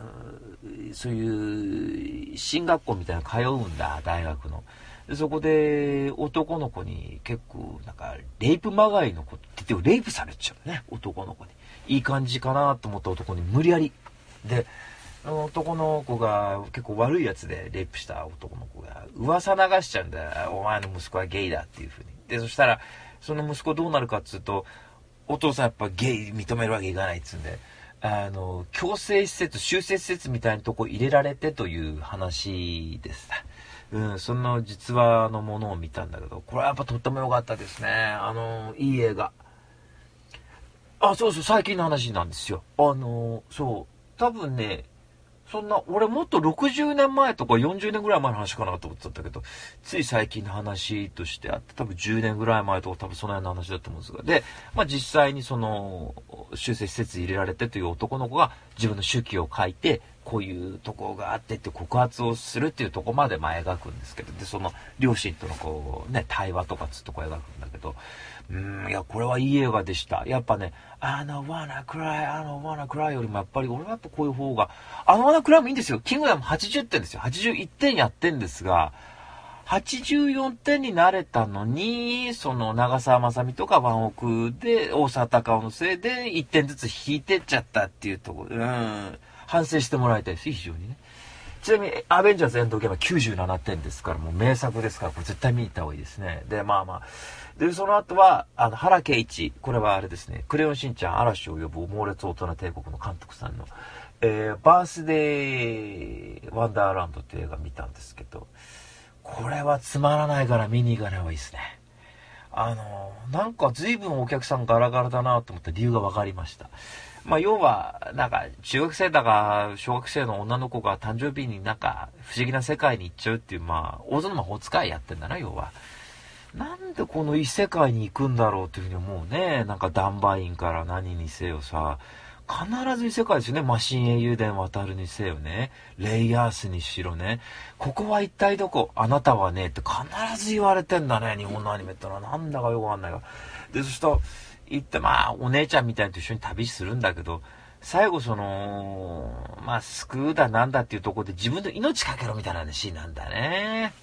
そういう進学校みたいな通うんだ、大学の。そこで男の子に結構なんかレイプまがいの子って言ってレイプされちゃうね男の子にいい感じかなと思った男に無理やりで男の子が結構悪いやつでレイプした男の子が噂流しちゃうんだよ。お前の息子はゲイだっていう風に。で、そしたら、その息子どうなるかっつうと、お父さんやっぱゲイ認めるわけいかないっつうんで、あの、強制施設、修正施設みたいなとこ入れられてという話です。うん、そんな実話のものを見たんだけど、これはやっぱとっても良かったですね。あの、いい映画。あ、そうそう、最近の話なんですよ。あの、そう、多分ね、そんな、俺もっと60年前とか40年ぐらい前の話かなと思ってたんだけど、つい最近の話としてあって、多分10年ぐらい前とか多分その辺の話だと思うんですが、で、まあ実際にその、修正施設入れられてという男の子が自分の手記を書いて、こういうとこがあってって告発をするっていうとこまでまあ描くんですけど、で、その両親とのこう、ね、対話とかつうとこ描くんだけど、うん、いや、これはいい映画でした。やっぱね、あの、wanna cry, あの、wanna cry よりもやっぱり、俺はやっぱこういう方が、あの wanna cry もいいんですよ。キングダム80点ですよ。81点やってんですが、84点になれたのに、その長澤まさみとかワンオクで大沢たかおのせいで1点ずつ引いてっちゃったっていうところ、うん、反省してもらいたいです非常にね。ちなみに、アベンジャーズエンドゲームは97点ですから、もう名作ですから、これ絶対見に行った方がいいですね。で、まあまあ。で、その後は、あの、原敬一。これはあれですね、クレヨンしんちゃん嵐を呼ぶ猛烈大人帝国の監督さんの、えー、バースデーワンダーランドっていう映画見たんですけど、これはつまらないから見に行かない方がいいですね。あの、なんか随分お客さんガラガラだなと思った理由が分かりました。まあ、要は、なんか、中学生だか、小学生の女の子が誕生日になんか、不思議な世界に行っちゃうっていう、まあ、大園魔法使いやってんだな、要は。なんでこの異世界に行くんだろうっていうふうに思うね。なんか、ダンバインから何にせよさ、必ず異世界ですよね。マシン英雄伝渡るにせよね。レイヤースにしろね。ここは一体どこ？あなたはねって必ず言われてんだね。日本のアニメってのは。なんだかよくわかんないが。で、そしたら、行って、まあ、お姉ちゃんみたいと一緒に旅するんだけど、最後その、まあ、救うだなんだっていうところで自分の命かけろみたいな話なんだね。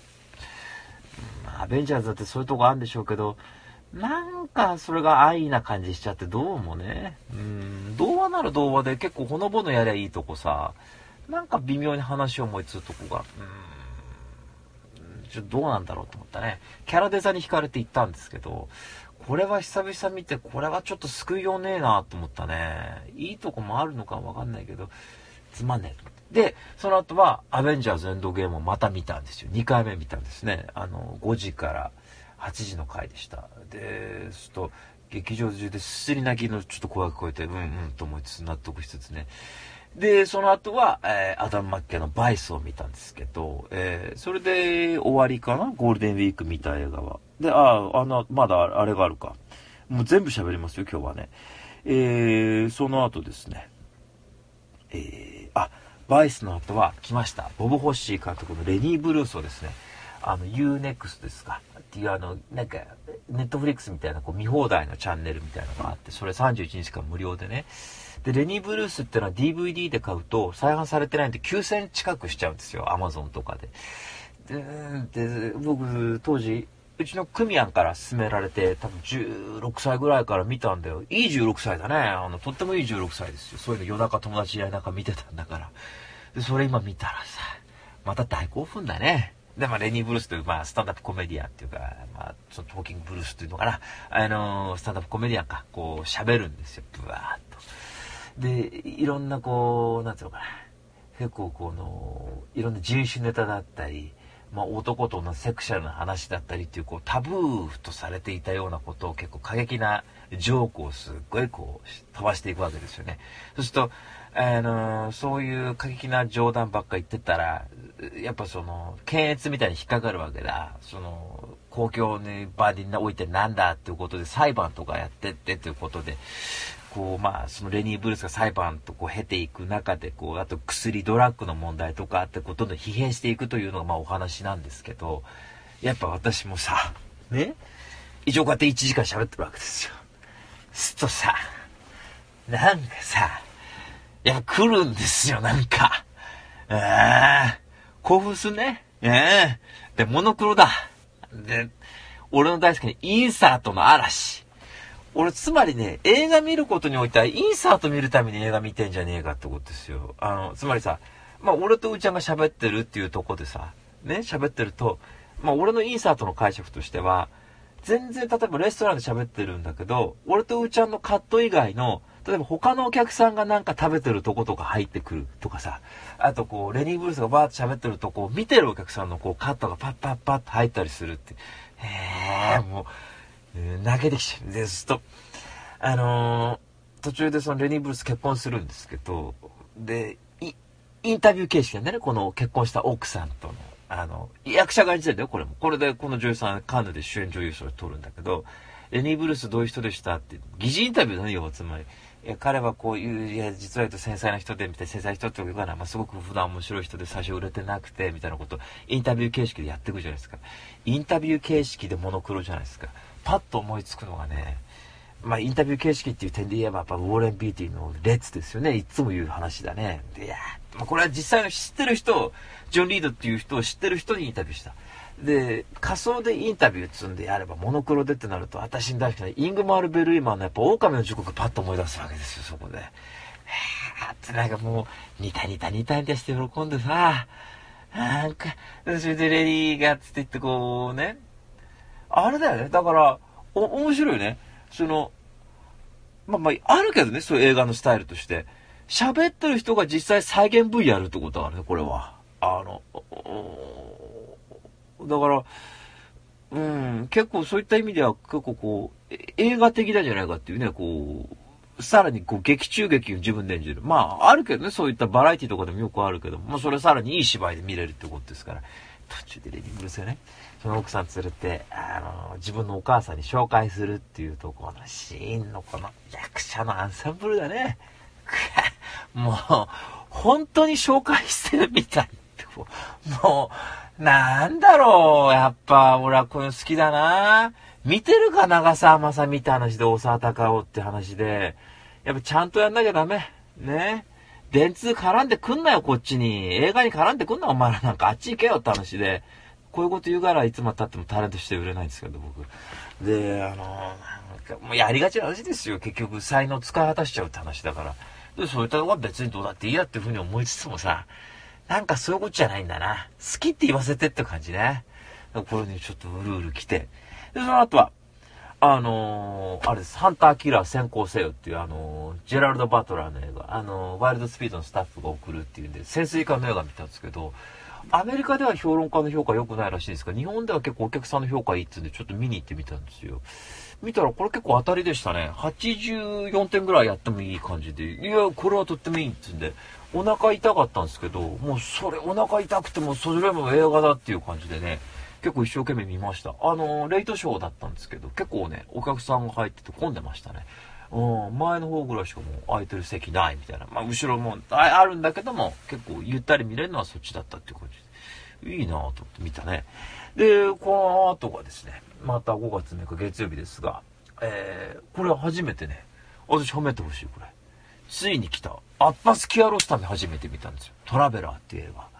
アベンジャーズだってそういうとこあるんでしょうけど、なんかそれが愛な感じしちゃってどうもね。うん、童話なら童話で結構ほのぼのやりゃいいとこさ、なんか微妙に話を思いつくとこが、うん、ちょっとどうなんだろうと思ったね。キャラデザに惹かれて行ったんですけど、これは久々見て、これはちょっと救いようねえなと思ったね。いいとこもあるのかわかんないけど、つまんねえで、その後は、アベンジャーズエンドゲームをまた見たんですよ。2回目見たんですね。あの、5時から8時の回でした。で、すと、劇場中ですすり泣きのちょっと声が聞こえて、うんうんと思いつつ納得しつつね。で、その後は、えー、アダム・マッケのバイスを見たんですけど、えー、それで終わりかな？ゴールデンウィーク見た映画は。で、あ、ああの、まだあれがあるか。もう全部喋りますよ、今日はね。えー、その後ですね。えー、バイスの後は来ました。ボブ・ホッシー監督のレニー・ブルースをですね、あの、UNEXT ですか。っていうあの、なんか、ネットフリックスみたいなこう見放題のチャンネルみたいなのがあって、それ31日間無料でね。で、レニー・ブルースってのは DVD で買うと再販されてないんで9000近くしちゃうんですよ。アマゾンとかで。で、で僕、当時、うちのクミヤンから勧められて、多分16歳ぐらいから見たんだよ。いい16歳だね。あの、とってもいい16歳ですよ。そういうの夜中友達やりながら見てたんだから。で、それ今見たらさ、また大興奮だね。で、まあ、レニー・ブルースという、まあ、スタンダップコメディアンっていうか、まあ、そのトーキングブルースっていうのかな。あのー、スタンダップコメディアンか。こう、喋るんですよ。ブワーっと。で、いろんなこう、なんていうのかな。結構この、いろんな人種ネタだったり、まあ、男とのセクシャルな話だったりっていう、こう、タブーとされていたようなことを結構過激なジョークをすっごいこう、飛ばしていくわけですよね。そうすると、あの、そういう過激な冗談ばっか言ってたら、やっぱその、検閲みたいに引っかかるわけだ。その、公共に場に置いてなんだっていうことで裁判とかやってってということで、こう、まあ、そのレニー・ブルースが裁判とこう経ていく中で、こう、あと薬、ドラッグの問題とかってことで疲弊していくというのが、まあ、お話なんですけど、やっぱ私もさ、ね？一応こうやって1時間喋ってるわけですよ。すとさ、なんかさ、いや来るんですよ、なんか。ええ興奮すんね。ええで、モノクロだ。で、俺の大好きなインサートの嵐。俺、つまりね、映画見ることにおいては、インサート見るために映画見てんじゃねえかってことですよ。あの、つまりさ、まあ、俺とうちゃんが喋ってるっていうとこでさ、ね、喋ってると、まあ、俺のインサートの解釈としては、全然、例えばレストランで喋ってるんだけど、俺とうちゃんのカット以外の、例えば他のお客さんがなんか食べてるとことか入ってくるとかさ、あとこう、レニー・ブルースがバーッと喋ってるとこを見てるお客さんのこう、カットがパッパッパッと入ったりするって。へえ、もう、泣けてきちゃう。ですと、あのー、途中でそのレニー・ブルース結婚するんですけど、で、インタビュー形式なんでね、この結婚した奥さんとの、あの、役者が演じてんだよ、これも。これで、この女優さん、カンヌで主演女優賞を取るんだけど、レニー・ブルースどういう人でしたって、疑似インタビューだね、要はつまり。いや彼はこういういや実は言うと繊細な人でみたいな繊細な人っていうかな、まあ、すごく普段面白い人で最初売れてなくてみたいなことインタビュー形式でやっていくじゃないですかインタビュー形式でモノクロじゃないですかパッと思いつくのがねまあ、インタビュー形式っていう点で言えば、やっぱウォーレン・ビーティーの列ですよね。いつも言う話だね。いやまあ、これは実際の知ってる人、ジョン・リードっていう人を知ってる人にインタビューした。で、仮想でインタビュー積んでやれば、モノクロでってなると、私に大好きなイングマール・ベルイマンのやっぱ狼の時刻パッと思い出すわけですよ、そこで。へーってなんかもう、ニタニタニタニタして喜んでさ、なんか、それでレディーがつって言ってこうね、あれだよね。だから、お、面白いね。その、まあまあ、あるけどね、そういう映画のスタイルとして。喋ってる人が実際再現 V やるってことはね、これは。あの、だから、うん、結構そういった意味では結構こう、映画的なんじゃないかっていうね、こう、さらにこう劇中劇を自分で演じる。まあ、あるけどね、そういったバラエティとかでもよくあるけど、まあそれさらにいい芝居で見れるってことですから、途中でレディングですよね。その奥さん連れて、あの、自分のお母さんに紹介するっていうところのシーンのこの役者のアンサンブルだね。もう、本当に紹介してるみたい。もう、なんだろう。やっぱ、俺はこういうの好きだな。見てるか長澤まさみって話で、大沢たかおって話で。やっぱちゃんとやんなきゃダメ。ね。電通絡んでくんなよ、こっちに。映画に絡んでくんな、お前らなんかあっち行けよって話で。こういうこと言うからいつまで経ってもタレントして売れないんですけど、僕。で、あの、もうやりがちな話ですよ。結局、才能使い果たしちゃうって話だから。で、そういったのは別にどうだっていいやっていうふうに思いつつもさ、なんかそういうことじゃないんだな。好きって言わせてって感じね。これにちょっとうるうる来て。で、その後は、あのー、あれです、ハンターキラー先行せよっていう、あのー、ジェラルド・バトラーの映画、あのー、ワイルドスピードのスタッフが送るっていうんで、潜水艦の映画見たんですけど、アメリカでは評論家の評価良くないらしいんですが、日本では結構お客さんの評価いいっつうんで、ちょっと見に行ってみたんですよ。見たらこれ結構当たりでしたね。84点ぐらいやってもいい感じで、いや、これはとってもいいっつうんで、お腹痛かったんですけど、もうそれ、お腹痛くてもそれも映画だっていう感じでね、結構一生懸命見ました。あの、レイトショーだったんですけど、結構ね、お客さんが入ってて混んでましたね。うん、前の方ぐらいしかもう空いてる席ないみたいな。まあ、後ろもあるんだけども、結構ゆったり見れるのはそっちだったっていう感じで。いいなぁと思って見たね。で、この後がですね、また5月6日月曜日ですが、えー、これは初めてね、私褒めてほしい、これ。ついに来た。アッパス・キアロスタメ初めて見たんですよ。トラベラーっていう映画。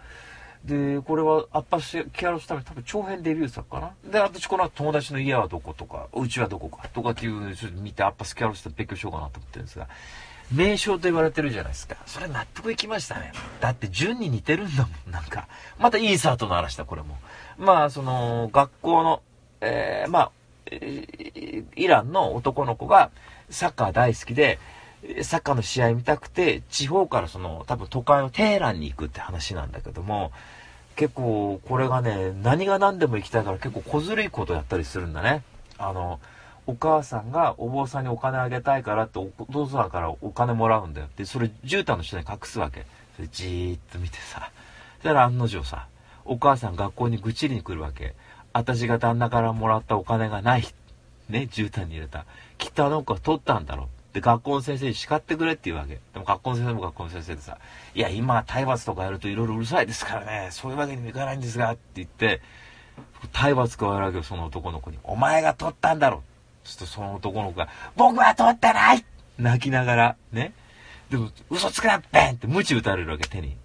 で、これはアッパス・キアロスタメ多分長編デビュー作かな？で、私この後友達の家はどことか、うちはどこかとかっていうちょっと見てアッパス・キアロスタメ勉強しようかなと思ってるんですが、名称と言われてるじゃないですか。それ納得いきましたね。だって順に似てるんだもん、なんか。またいいスタートの話だ、これも。まあ、その、学校の、えー、まあ、イランの男の子がサッカー大好きで、サッカーの試合見たくて、地方からその、多分都会のテーランに行くって話なんだけども、結構これがね、何が何でも行きたいから結構小ずるいことやったりするんだね。あの、お母さんがお坊さんにお金あげたいからってお父さんからお金もらうんだよって、それ絨毯の下に隠すわけ。それじーっと見てさ。そしたら案の定さ、お母さん学校に愚痴りに来るわけ。私が旦那からもらったお金がない。ね、絨毯に入れた。きっとあの子は取ったんだろう。で、学校の先生に叱ってくれって言うわけ。でも学校の先生も学校の先生でさ、いや、今体罰とかやるといろいろうるさいですからね、そういうわけにもいかないんですが、って言って、体罰加えるわけよ、その男の子に。お前が取ったんだろう。ちょっとその男の子が、僕は取ってない泣きながら、ね。でも、嘘つくなべんって鞭打たれるわけ、手に。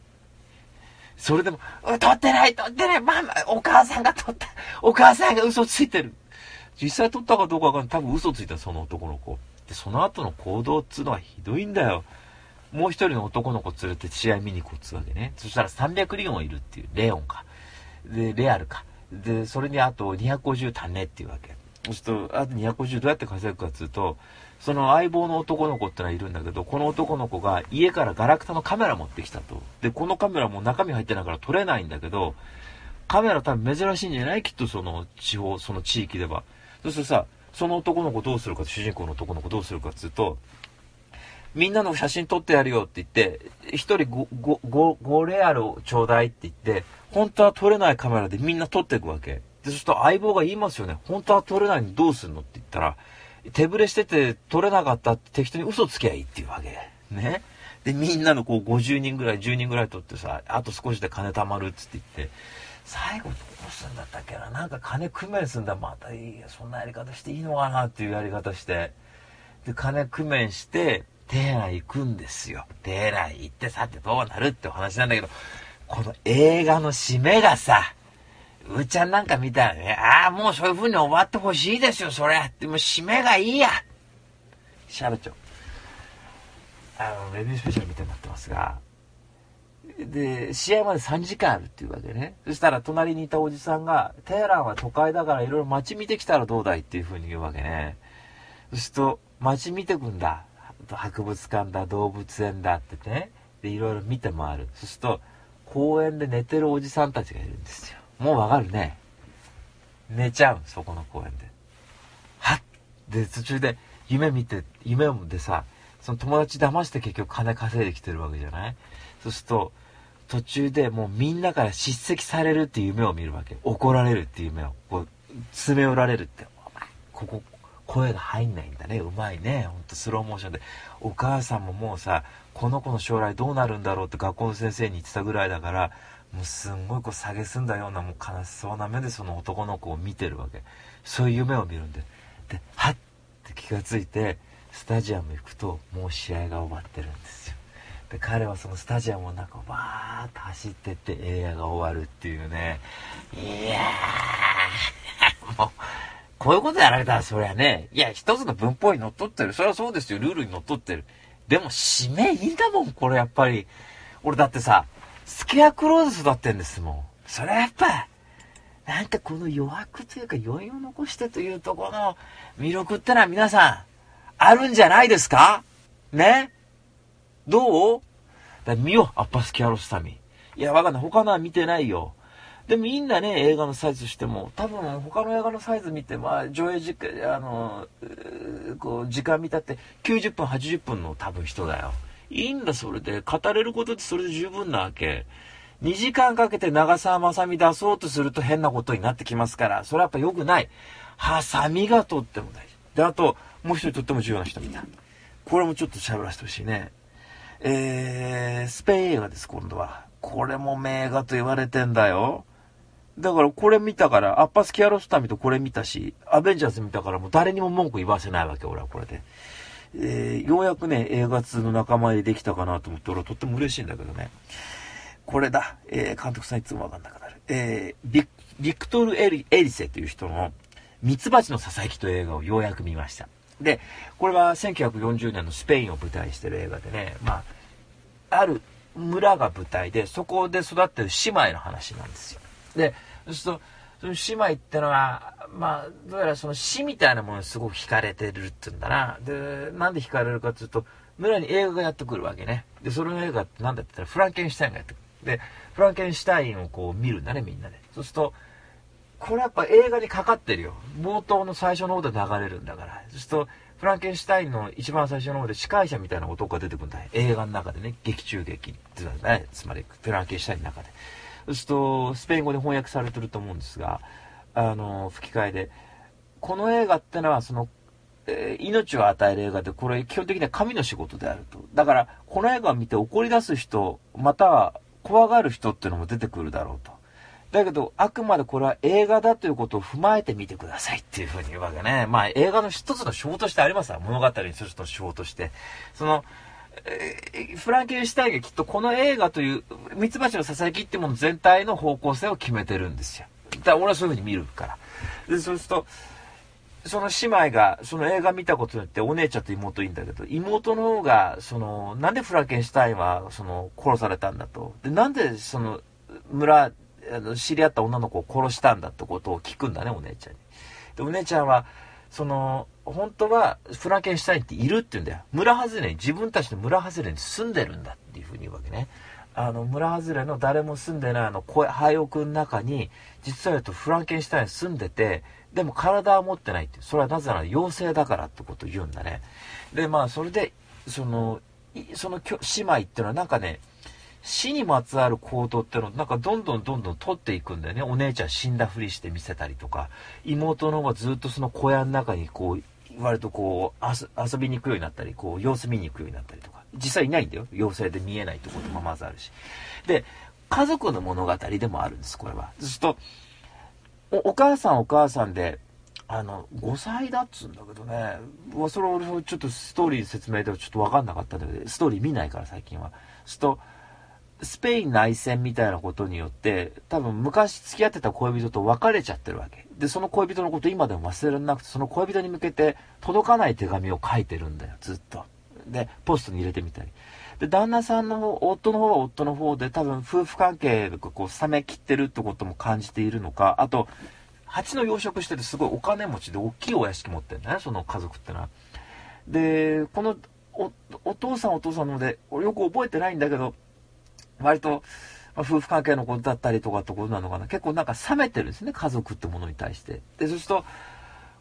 それでも、取ってない取ってないママ、お母さんが取ったお母さんが嘘ついてる実際取ったかどうかわかんない。多分嘘ついたその男の子。で、その後の行動っつうのはひどいんだよ。もう一人の男の子連れて試合見に行こうっつうわけね。そしたら300リオンいるっていう。レオンか。で、レアルか。で、それにあと250足んねっていうわけ。そうすると、あと250どうやって稼ぐかっつうと、その相棒の男の子ってのはいるんだけど、この男の子が家からガラクタのカメラ持ってきたと。で、このカメラも中身入ってないから撮れないんだけど、カメラ多分珍しいんじゃない？きっとその地方、その地域では。そしてさ、その男の子どうするか、主人公の男の子どうするかっつうと、みんなの写真撮ってやるよって言って、一人 5, 5, 5レアルちょうだいって言って、本当は撮れないカメラでみんな撮っていくわけ。で、そうすると相棒が言いますよね。本当は撮れないのにどうするのって言ったら、手ぶれしてて取れなかったって適当に嘘つきゃいいっていうわけ。ね。で、みんなのこう50人ぐらい、10人ぐらい取ってさ、あと少しで金貯まるっつって言って、最後どうすんだったっけな？なんか金工面すんだ。またいい、そんなやり方していいのかなっていうやり方して。で、金工面して、手洗い行くんですよ。手洗い行ってさてどうなるってお話なんだけど、この映画の締めがさ、うーちゃんなんか見たらね、ああ、もうそういう風に終わってほしいですよ、それ。でも締めがいいや。喋っちゃう。あの、レビュースペシャルみたいになってますが、で、試合まで3時間あるっていうわけね。そしたら隣にいたおじさんが、テヘランは都会だからいろいろ街見てきたらどうだいっていう風に言うわけね。そうすると、街見てくんだ。博物館だ、動物園だってね。で、いろいろ見て回る。そうすると、公園で寝てるおじさんたちがいるんですよ。もうわかるね。寝ちゃう、そこの公園で。はっで、途中で夢見て、夢でさ、その友達騙して結局金稼いできてるわけじゃない？そうすると、途中でもうみんなから叱責されるっていう夢を見るわけ。怒られるっていう夢を。こう、詰め寄られるって。ここ、声が入んないんだね。うまいね。ほんとスローモーションで。お母さんももうさ、この子の将来どうなるんだろうって学校の先生に言ってたぐらいだから、もうすんごいこう下げすんだようなもう悲しそうな目でその男の子を見てるわけ。そういう夢を見るんで。で、はっって気がついて、スタジアム行くともう試合が終わってるんです。で彼はそのスタジアムの中をバーッと走ってって映画が終わるっていうね。いやー。もうこういうことやられたらそりゃねいや一つの文法にのっとってる。それはそうですよ。ルールにのっとってる。でも締めいいんだもんこれやっぱり。俺だってさスケアクローズ育ってんですもん。それはやっぱなんかこの余白というか余裕を残してというとこの魅力ってのは皆さんあるんじゃないですか？ね？どう？だ見よ、アッパスキャロスタミ。いや、わかんない。他のは見てないよ。でもみんなね、映画のサイズしても、多分他の映画のサイズ見て、まあ、上映時間、あの、こう、時間見たって90分、80分の多分人だよ。いいんだ、それで。語れることってそれで十分なわけ。2時間かけて長澤まさみ出そうとすると変なことになってきますから、それはやっぱ良くない。ハサミがとっても大事。で、あと、もう一人とっても重要な人見た。これもちょっと喋らせてほしいね。えー、スペイン映画です、今度は。これも名画と言われてんだよ。だからこれ見たから、アッパス・キアロスタミとこれ見たし、アベンジャーズ見たからもう誰にも文句言わせないわけ、俺はこれで。えー、ようやくね、映画通の仲間入りできたかなと思って俺はとっても嬉しいんだけどね。これだ。えー、監督さんいつもわかんなくなる。えー、ビビクトル・エリエリセという人の、ミツバチのささやきという映画をようやく見ました。で、これは1940年のスペインを舞台してる映画でね、まあ、ある村が舞台で、そこで育ってる姉妹の話なんですよ。で、そうすると、その姉妹ってのは、まあ、どうやらその死みたいなものにすごく惹かれてるって言うんだな。で、なんで惹かれるかっていうと、村に映画がやってくるわけね。で、その映画って何だって言ったら、フランケンシュタインがやってくる。で、フランケンシュタインをこう見るんだね、みんなで。そうすると、これやっぱ映画にかかってるよ。冒頭の最初の方で流れるんだから。そうすると、フランケンシュタインの一番最初の方で司会者みたいな男が出てくるんだよ映画の中でね、劇中劇ってうね、つまりフランケンシュタインの中で。そうすると、スペイン語で翻訳されてると思うんですが、あの、吹き替えで、この映画ってのは、その、えー、命を与える映画で、これ基本的には神の仕事であると。だから、この映画を見て怒り出す人、または怖がる人っていうのも出てくるだろうと。だけど、あくまでこれは映画だということを踏まえてみてくださいっていうふうに言うわけね。まあ映画の一つの手法としてありますわ。物語にすると手法として。その、え、フランケンシュタインがきっとこの映画という、ミツバチのささやきっていうもの全体の方向性を決めてるんですよ。だから俺はそういうふうに見るから。で、そうすると、その姉妹が、その映画見たことによって、お姉ちゃんと妹いいんだけど、妹の方が、その、なんでフランケンシュタインは、その、殺されたんだと。で、なんで、その、村あの知り合った女の子を殺したんだってことを聞くんだね、お姉ちゃんに。で、お姉ちゃんは、その、本当はフランケンシュタインっているって言うんだよ。村外れに、自分たちの村外れに住んでるんだっていうふうに言うわけね。あの、村外れの誰も住んでないあの、廃屋の中に、実は言うとフランケンシュタイン住んでて、でも体は持ってないって。それはなぜなら妖精だからってことを言うんだね。で、まあ、それで、その、その姉妹っていうのはなんかね、死にまつわる行動ってのなんかどんどんどんどん取っていくんだよね。お姉ちゃん死んだふりして見せたりとか、妹の方がずっとその小屋の中にこう、割とこう遊びに行くようになったりこう様子見に行くようになったりとか。実際いないんだよ。妖精で見えないってこともまずあるし。で家族の物語でもあるんですこれは。そうするとお母さんお母さんであの5歳だっつうんだけどね。それ俺ちょっとストーリー説明ではちょっと分かんなかったんだけどストーリー見ないから最近は。そうするとスペイン内戦みたいなことによって多分昔付き合ってた恋人と別れちゃってるわけ。でその恋人のこと今でも忘れられなくてその恋人に向けて届かない手紙を書いてるんだよずっと。でポストに入れてみたり。で旦那さんの方夫の方は夫の方で多分夫婦関係がこう冷めきってるってことも感じているのかあと蜂の養殖しててすごいお金持ちで大きいお屋敷持ってるんだねその家族ってのは。でこのお父さんお父さんのでよく覚えてないんだけど割と、ま、夫婦関係のことだったりとかってことなのかな。結構なんか冷めてるんですね。家族ってものに対して。でそうすると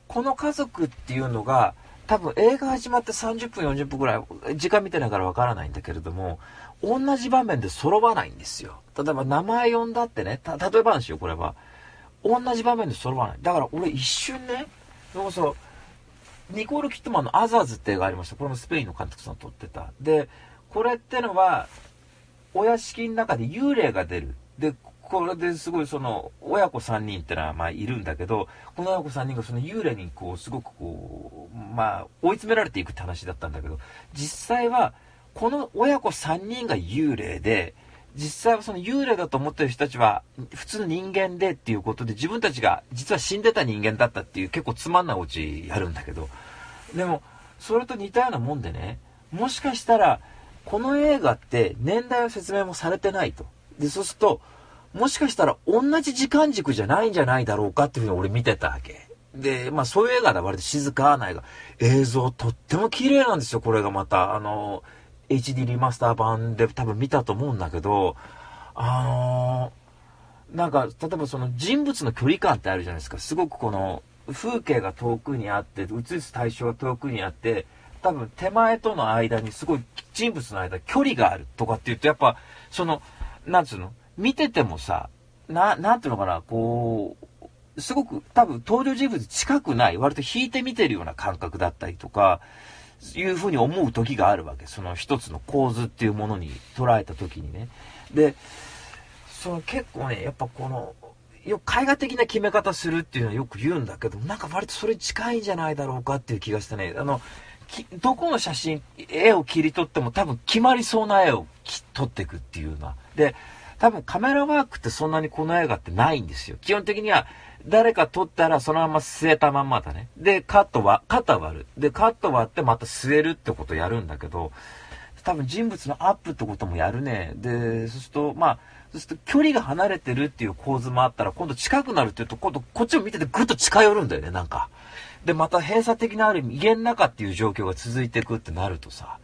この家族っていうのが多分映画始まって30分40分ぐらい時間見てないからわからないんだけれども同じ場面で揃わないんですよ。例えば名前呼んだってね。例え話よこれは。同じ場面で揃わない。だから俺一瞬ねそうそうニコール・キットマンの「アザーズ」って映画ありました。これもスペインの監督さん撮ってた。でこれってのはお屋敷の中で幽霊が出る。で、これですごいその、親子3人ってのはまあいるんだけど、この親子3人がその幽霊にこう、すごくこう、まあ追い詰められていくって話だったんだけど、実際は、この親子3人が幽霊で、実際はその幽霊だと思ってる人たちは普通の人間でっていうことで自分たちが実は死んでた人間だったっていう結構つまんないオチやるんだけどでもそれと似たようなもんでねもしかしたらこの映画って年代の説明もされてないと。で、そうすると、もしかしたら同じ時間軸じゃないんじゃないだろうかっていうふうに俺見てたわけ。で、まあそういう映画だ、割と静かな映画。映像とっても綺麗なんですよ、これがまた。あの、HD リマスター版で多分見たと思うんだけど、あのー、なんか、例えばその人物の距離感ってあるじゃないですか。すごくこの、風景が遠くにあって、映す対象が遠くにあって、多分手前との間にすごい人物の間距離があるとかっていうとやっぱそのなんつうの見ててもさななんていうのかなこうすごく多分登場人物近くない割と引いて見てるような感覚だったりとかいうふうに思う時があるわけ。その一つの構図っていうものに捉えた時にね。でその結構ねやっぱこのよ絵画的な決め方するっていうのはよく言うんだけどなんか割とそれ近いんじゃないだろうかっていう気がしてね。あのどこの写真、絵を切り取っても多分決まりそうな絵を撮っていくっていうような。で、多分カメラワークってそんなにこの映画ってないんですよ。基本的には誰か撮ったらそのまま据えたまんまだね。で、カットは、肩割る。で、カット割ってまた据えるってことやるんだけど、多分人物のアップってこともやるね。で、そうすると、まあ、そうすると距離が離れてるっていう構図もあったら、今度近くなるっていうと、今度こっちを見ててぐっと近寄るんだよね、なんか。で、また閉鎖的なある意味、家の中っていう状況が続いていくってなるとさ、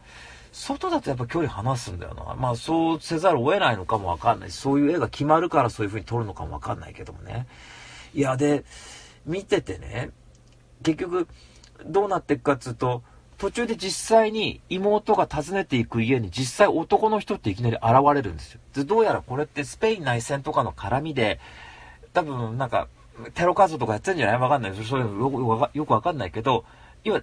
外だとやっぱ距離離すんだよな。まあそうせざるを得ないのかもわかんないし、そういう絵が決まるからそういう風に撮るのかもわかんないけどもね。いや、で、見ててね、結局、どうなっていくかっつうと、途中で実際に妹が訪ねていく家に実際男の人っていきなり現れるんですよ。で、どうやらこれってスペイン内戦とかの絡みで、多分なんかテロ活動とかやってんじゃない？わかんない。そういうのよくよくわかんないけど、要は、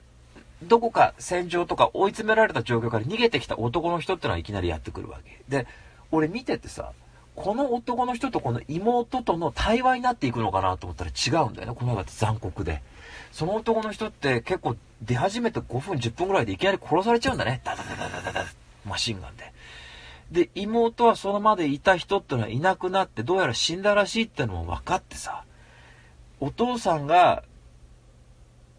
どこか戦場とか追い詰められた状況から逃げてきた男の人ってのはいきなりやってくるわけ。で、俺見ててさ、この男の人とこの妹との対話になっていくのかなと思ったら違うんだよね。この映画って残酷で。その男の人って結構出始めて5分10分ぐらいでいきなり殺されちゃうんだね。ダダダダダダダマシンガンで。で、妹はそのまでいた人ってのはいなくなってどうやら死んだらしいってのも分かってさ、お父さんが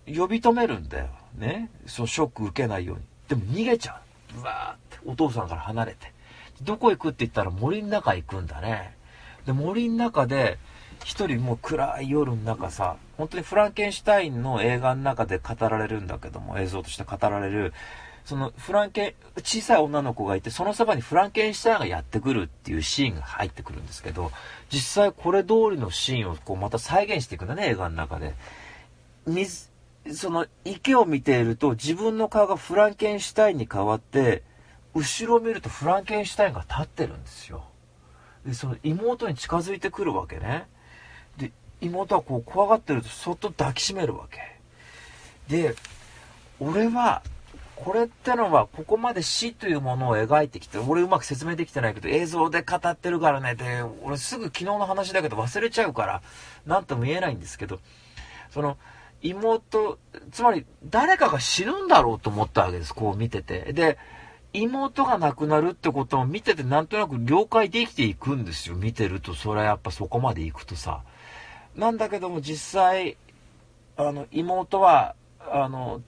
呼び止めるんだよ。ね。そう、ショック受けないように。でも逃げちゃう。うわーって、お父さんから離れて。どこ行くって言ったら森の中行くんだね。で、森の中で、一人もう暗い夜の中さ、本当にフランケンシュタインの映画の中で語られるんだけども、映像として語られる、そのフランケン、小さい女の子がいて、そのそばにフランケンシュタインがやってくるっていうシーンが入ってくるんですけど、実際これ通りのシーンをこうまた再現していくんだね、映画の中で。水、その池を見ていると自分の顔がフランケンシュタインに変わって、後ろを見るとフランケンシュタインが立ってるんですよ。で、その妹に近づいてくるわけね。で、妹はこう怖がってるとそっと抱きしめるわけ。で、俺はこれってのはここまで死というものを描いてきて俺うまく説明できてないけど映像で語ってるからね。で俺すぐ昨日の話だけど忘れちゃうから何とも言えないんですけどその妹つまり誰かが死ぬんだろうと思ったわけですこう見てて。で妹が亡くなるってことを見ててなんとなく了解できていくんですよ見てると。それはやっぱそこまで行くとさ。なんだけども実際あの妹はあの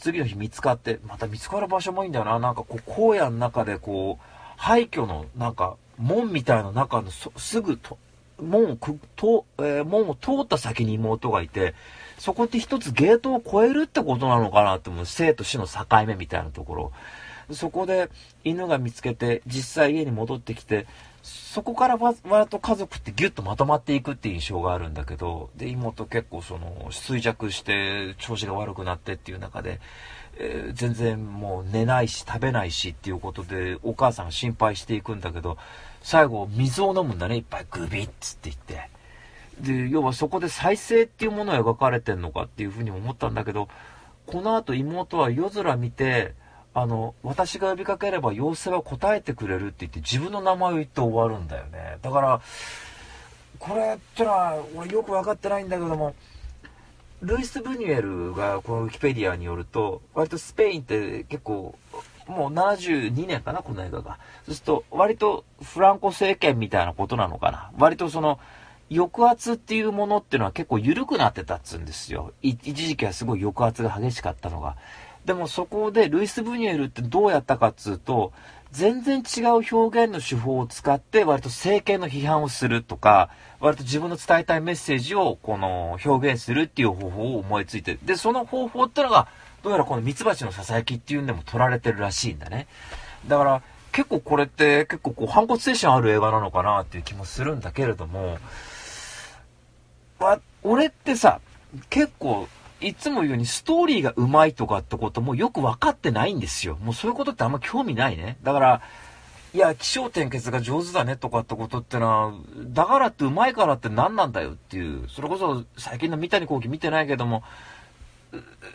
次の日見つかって、また見つかる場所もいいんだよな。なんかこう、荒野の中でこう、廃墟のなんか、門みたいな中のすぐと、門をく、と、えー、門を通った先に妹がいて、そこって一つゲートを越えるってことなのかなって思う。生と死の境目みたいなところ。そこで犬が見つけて、実際家に戻ってきて、そこからわわと家族ってギュッとまとまっていくっていう印象があるんだけど、で、妹結構その衰弱して調子が悪くなってっていう中で、えー、全然もう寝ないし食べないしっていうことでお母さんが心配していくんだけど、最後水を飲むんだね、いっぱいグビッつって言って。で、要はそこで再生っていうものを描かれてんのかっていうふうに思ったんだけど、この後妹は夜空見て、あの、私が呼びかければ妖精は答えてくれるって言って自分の名前を言って終わるんだよね。だから、これってのは俺よく分かってないんだけども、ルイス・ブニュエルがこのウィキペディアによると、割とスペインって結構、もう72年かな、この映画が。そうすると、割とフランコ政権みたいなことなのかな。割とその、抑圧っていうものっていうのは結構緩くなってたっつうんですよ。一時期はすごい抑圧が激しかったのが。でもそこでルイス・ブニュエルってどうやったかっつうと、全然違う表現の手法を使って割と政権の批判をするとか、割と自分の伝えたいメッセージをこの表現するっていう方法を思いついてで、その方法ってのが、どうやらこのミツバチの囁きっていうんでも取られてるらしいんだね。だから結構これって結構こう反骨精神ある映画なのかなっていう気もするんだけれども、わ、俺ってさ、結構いつも言うようにストーリーが上手いとかってこともよく分かってないんですよ。もうそういうことってあんま興味ないね。だから、いや、気象点結が上手だねとかってことってのは、だからって上手いからって何なんだよっていう、それこそ最近の三谷幸喜見てないけども、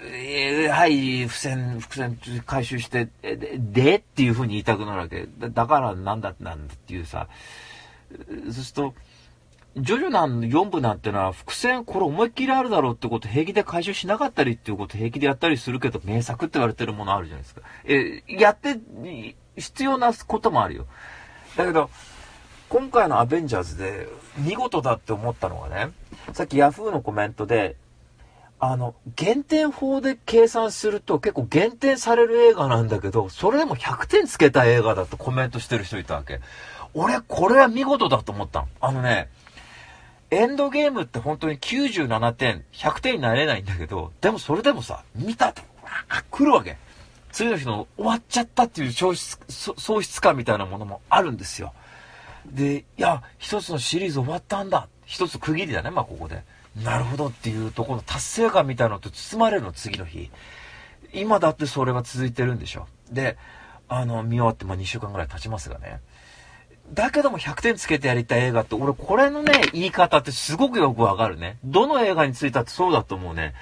えー、はい、付箋、伏線回収して、で、でっていう風に言いたくなるわけ。だだからなんだなんだっていうさ、そうすると、ジョジョなん4部なんてのは伏線これ思いっきりあるだろうってこと平気で回収しなかったりっていうこと平気でやったりするけど名作って言われてるものあるじゃないですか。えやって必要なこともあるよ。だけど、今回のアベンジャーズで見事だって思ったのがね、さっき Yahoo のコメントで、あの、減点法で計算すると結構減点される映画なんだけど、それでも100点つけた映画だとコメントしてる人いたわけ。俺、これは見事だと思ったの。あのね、エンドゲームって本当に97点、100点になれないんだけど、でもそれでもさ、見たと、わ来るわけ。次の日の終わっちゃったっていう喪失、喪失感みたいなものもあるんですよ。で、いや、一つのシリーズ終わったんだ。一つ区切りだね、まあここで。なるほどっていうところの達成感みたいなのと包まれるの、次の日。今だってそれは続いてるんでしょ。で、あの、見終わってまあ2週間ぐらい経ちますがね。だけども100点つけてやりたい映画って、俺これのね、言い方ってすごくよくわかるね。どの映画についたってそうだと思うね。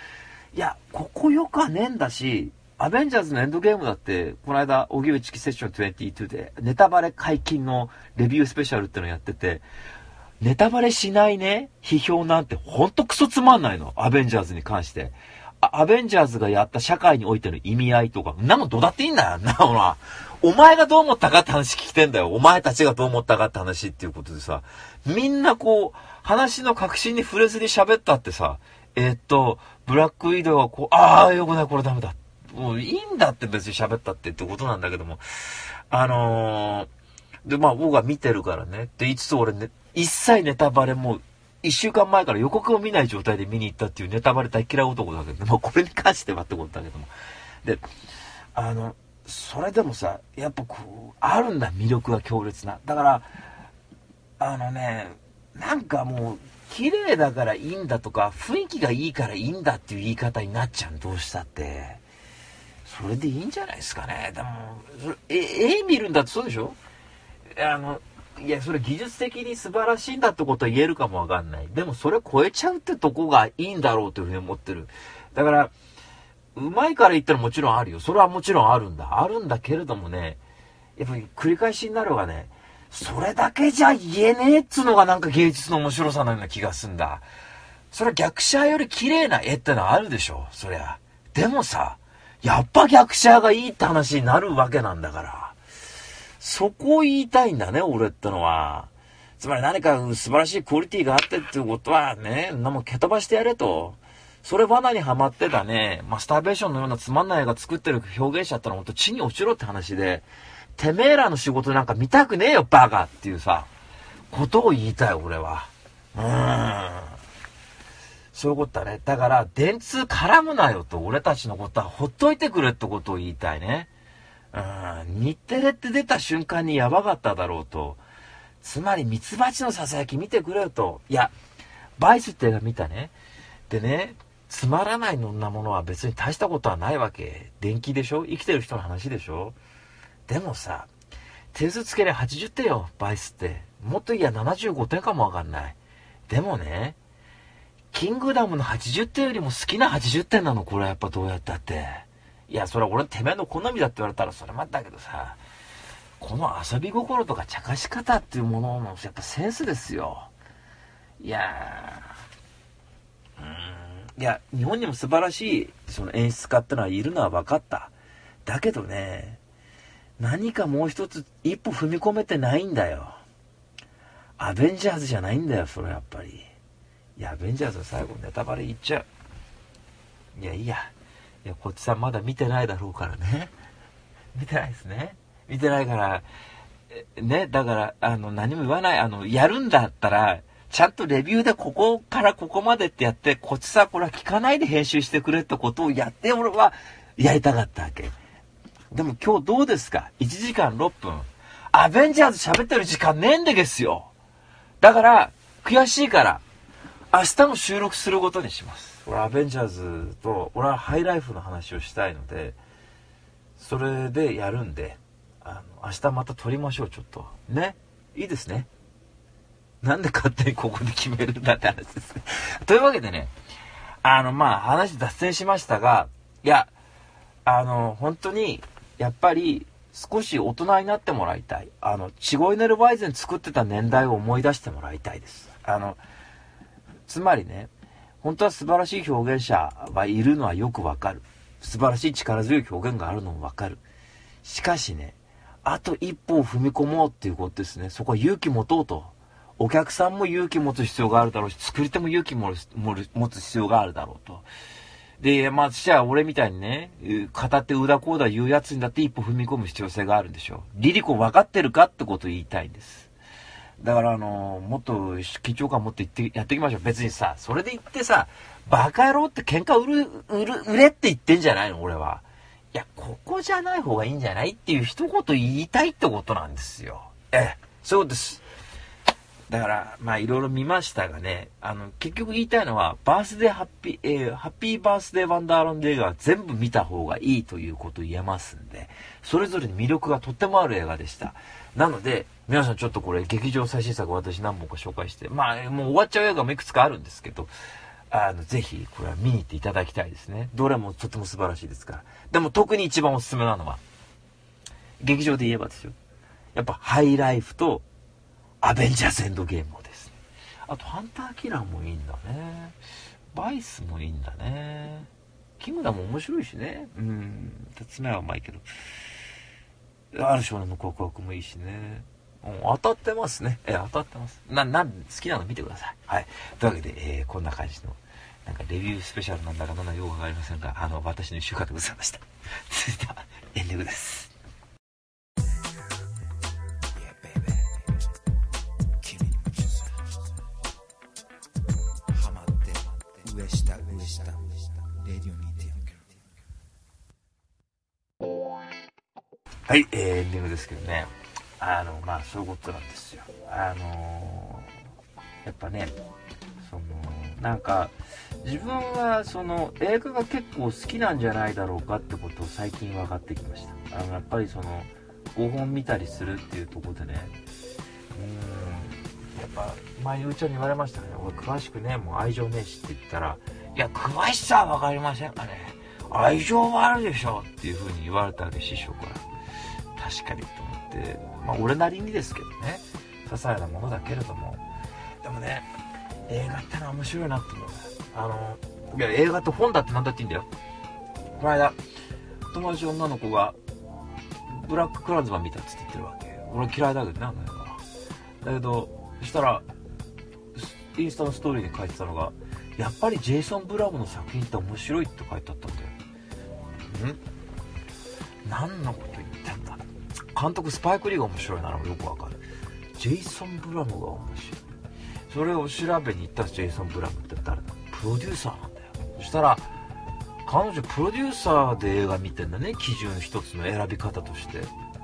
いや、ここよかねえんだし、アベンジャーズのエンドゲームだって、この間、荻上チキセッション22で、ネタバレ解禁のレビュースペシャルってのやってて、ネタバレしないね、批評なんてほんとクソつまんないの。アベンジャーズに関して。アベンジャーズがやった社会においての意味合いとか、なもどうだっていいんだよ、なほら。お前がどう思ったかって話聞きてんだよ。お前たちがどう思ったかって話っていうことでさ、みんなこう、話の核心に触れずに喋ったってさ、えー、っと、ブラックウィドウはこう、ああ、よくない、これダメだ。もういいんだって別に喋ったってってことなんだけども、あのー、で、まあ僕は見てるからね。で、いつつ俺ね、一切ネタバレも一週間前から予告を見ない状態で見に行ったっていうネタバレ大嫌い男だけど、まあこれに関してはってことだけども。で、あの、それでもさやっぱこうあるんだ魅力が強烈な。だからあのねなんかもう綺麗だからいいんだとか雰囲気がいいからいいんだっていう言い方になっちゃうどうしたって。それでいいんじゃないですかね。でもえ絵見るんだってそうでしょ？あのいやそれ技術的に素晴らしいんだってことは言えるかもわかんない。でもそれ超えちゃうってとこがいいんだろうというふうに思ってる。だからうまいから言ったらもちろんあるよ。それはもちろんあるんだ。あるんだけれどもね、やっぱり繰り返しになるがね、それだけじゃ言えねえっつうのがなんか芸術の面白さのような気がすんだ。それは逆者より綺麗な絵ってのはあるでしょ。そりゃ。でもさ、やっぱ逆者がいいって話になるわけなんだから。そこを言いたいんだね、俺ってのは。つまり何か素晴らしいクオリティがあってっていうことはね、なも蹴飛ばしてやれと。それ罠にはまってたね、マスターベーションのようなつまんない映画作ってる表現者ったらほんと地に落ちろって話で、てめえらの仕事なんか見たくねえよ、バカっていうさ、ことを言いたい、俺は。うーん。そういうことだね。だから、電通絡むなよと、俺たちのことはほっといてくれってことを言いたいね。うん、日テレって出た瞬間にやばかっただろうと。つまり、ミツバチのささやき見てくれよと。いや、バイスって映画見たね。でね、つまらないのんなものは別に大したことはないわけ。電気でしょ？生きてる人の話でしょ？でもさ、点数つけりゃ80点よ、バイスって。もっといや75点かもわかんない。でもね、キングダムの80点よりも好きな80点なの、これはやっぱどうやったって。いや、それは俺てめえの好みだって言われたらそれもあったけどさ、この遊び心とか茶化し方っていうもののやっぱセンスですよ。いやー、うん、いや、日本にも素晴らしいその演出家ってのはいるのは分かった。だけどね、何かもう一つ一歩踏み込めてないんだよ。アベンジャーズじゃないんだよ、それやっぱり。いや、アベンジャーズは最後ネタバレ言っちゃう。いや、いいや。いや、こっちさんまだ見てないだろうからね。見てないですね。見てないから、ね、だから、あの、何も言わない。あの、やるんだったら、ちゃんとレビューでここからここまでってやって、こっちさ、これは聞かないで編集してくれってことをやって、俺はやりたかったわけ。でも今日どうですか ?1 時間6分。アベンジャーズ喋ってる時間ねえんでですよ。だから、悔しいから、明日も収録することにします。俺、アベンジャーズと、俺はハイライフの話をしたいので、それでやるんで、あの、明日また撮りましょう、ちょっと。ね？いいですね？なんで勝手にここで決めるんだって話ですね。というわけでね、あの、まあ、話脱線しましたが、いや、あの、本当に、やっぱり少し大人になってもらいたい。あの、チゴイネルバイゼン作ってた年代を思い出してもらいたいです。あの、つまりね、本当は素晴らしい表現者はいるのはよくわかる。素晴らしい力強い表現があるのもわかる。しかしね、あと一歩を踏み込もうっていうことですね。そこは勇気持とうと。お客さんも勇気持つ必要があるだろうし、作り手も勇気持つ必要があるだろうと。で、まあ、じゃあ俺みたいにね、語ってうだこうだ言うやつにだって一歩踏み込む必要性があるんでしょう。リリコ分かってるかってことを言いたいんです。だからあの、もっと緊張感持ってって、やっていきましょう。別にさ、それで言ってさ、バカ野郎って喧嘩売る、売る、売れって言ってんじゃないの俺は。いや、ここじゃない方がいいんじゃないっていう一言言いたいってことなんですよ。ええ、そうです。だから、まあいろいろ見ましたがね、あの、結局言いたいのは、バースデーハッピー、えー、ハッピーバースデーワンダーランド映画は全部見た方がいいということを言えますんで、それぞれに魅力がとってもある映画でした。なので、皆さんちょっとこれ、劇場最新作私何本か紹介して、まあ、もう終わっちゃう映画もいくつかあるんですけど、あの、ぜひ、これは見に行っていただきたいですね。どれもとても素晴らしいですから。でも特に一番おすすめなのは、劇場で言えばですよ。やっぱハイライフとアベンジャーズエンドゲームもですね。あと、ハンターキラーもいいんだね。バイスもいいんだね。キムダも面白いしね。うん。つ目はうまいけど。ある少年の告白もいいしね。うん、当たってますね。え、当たってます。な、な、好きなの見てください。はい。というわけで、えー、こんな感じの、なんかレビュースペシャルなんだかなんだかよくわかりませんが、あの、私の一週間でございました。続いては、エンディングです。はい、えー、エンディングですけどね。あの、まあ、そういうことなんですよ。あのー、やっぱね、その、なんか、自分は、その、映画が結構好きなんじゃないだろうかってことを最近分かってきました。あの、やっぱりその、5本見たりするっていうとこでね、うん、やっぱ、前にうちゃんに言われましたね。俺、詳しくね、もう愛情ねえしって言ったら、いや、詳しさは分かりませんかね。愛情はあるでしょっていう風に言われたわけ師匠から確かにと思ってまあ俺なりにですけどね些細なものだけれども。でもね映画ってのは面白いなって思う。あのいや映画って本だって何だっていいんだよ。この間友達女の子がブラッククランズマン見たっつって言ってるわけ。俺嫌いだけどねあの映画だけどそしたらインスタのストーリーに書いてたのがやっぱりジェイソン・ブラムの作品って面白いって書いてあったんだよ。ん？何のこ監督スパイク・リーが面白いならよくわかる。ジェイソン・ブラムが面白い。それを調べに行ったジェイソン・ブラムって誰だ？プロデューサーなんだよ。そしたら彼女プロデューサーで映画見てんだね。基準一つの選び方として。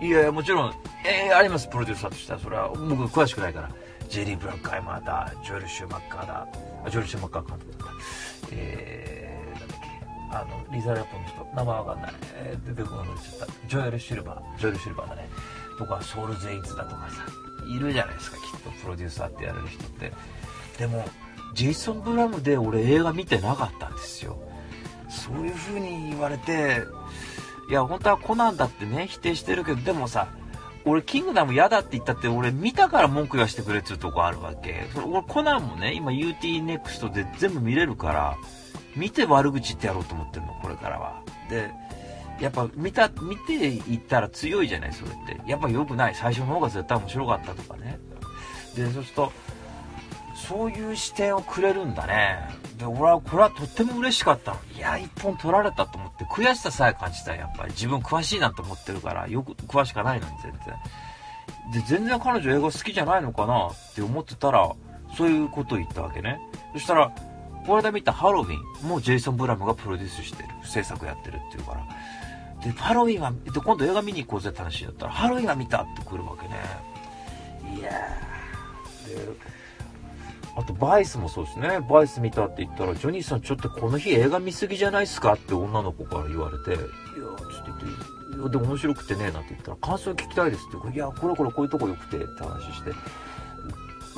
いやいやもちろんえー、ありますプロデューサーとしては。それは僕詳しくないから。ジェリー・ブラックアイマーだ。ジョエル・シューマッカーだ。ジョエル・シューマッカー監督だ。ったえー、あのリザ・ラポの人名前わかんない、えー、出てこなくなっちゃった。ジョエル・シルバー。ジョエル・シルバーだね。とかソウル・ゼインツだとかさいるじゃないですかきっとプロデューサーってやれる人って。でもジェイソン・ブラムで俺映画見てなかったんですよ。そういう風に言われていや本当はコナンだってね否定してるけどでもさ俺キングダム嫌だって言ったって俺見たから文句言わせてくれっていうとこあるわけ。それ俺コナンもね今 UTNEXT で全部見れるから見て悪口言ってやろうと思ってるのこれからは。でやっぱ見た見ていったら強いじゃないそれって。やっぱ良くない。最初の方が絶対面白かったとかね。でそうするとそういう視点をくれるんだね。で俺はこれはとっても嬉しかったの。いや一本取られたと思って悔しささえ感じたやっぱり。自分詳しいなと思ってるからよく詳しくないのに全然。で全然彼女英語好きじゃないのかなって思ってたらそういうことを言ったわけね。そしたらこの間見たハロウィンもジェイソン・ブラムがプロデュースしてる制作やってるっていうから。でハロウィンはで今度映画見に行こうぜって話だったらハロウィンは見たって来るわけね。いやであとバイスもそうですね。バイス見たって言ったらジョニーさんちょっとこの日映画見すぎじゃないっすかって女の子から言われていやちょっと言っていやでも面白くてねなんて言ったら感想聞きたいですっていやこれこれこういうとこ良くてって話して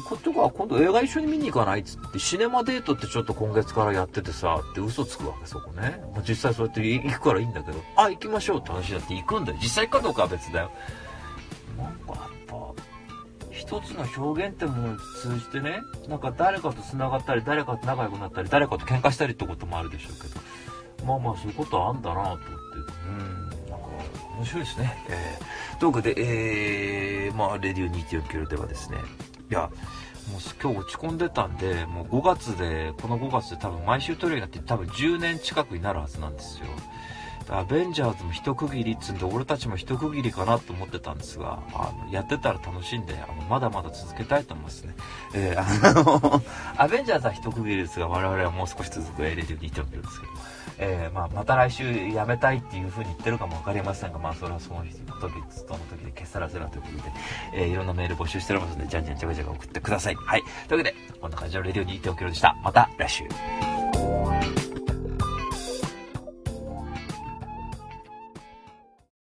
こっちは今度映画一緒に見に行かないっつってシネマデートってちょっと今月からやっててさって嘘つくわけそこね、まあ、実際そうやって行くからいいんだけど。あ行きましょうって話になって行くんだよ。実際かどうかは別だよ。なんかやっぱ一つの表現ってものを通じてねなんか誰かと繋がったり誰かと仲良くなったり誰かと喧嘩したりってこともあるでしょうけど。まあまあそういうことはあんだなと思って。うんなんか面白いですね。えー、というわけでえー、まあレディオ2.4キロではですねいやもう今日落ち込んでたんでもう5月でこの5月で多分毎週撮るようになって多分10年近くになるはずなんですよ。アベンジャーズも一区切りっつうんで俺たちも一区切りかなと思ってたんですがあのやってたら楽しんであのまだまだ続けたいと思いますね、えー、あのアベンジャーズは一区切りですが我々はもう少し続くエレディオに言ってるんですけど、えー、まあ、また来週やめたいっていうふうに言ってるかも分かりませんがまあそれはその時その時で消さらせなということで、えー、いろんなメール募集しておりますのでじゃんじゃんじゃがじゃが送ってください。はい。というわけでこんな感じのレディオにいておけるでした。また来週。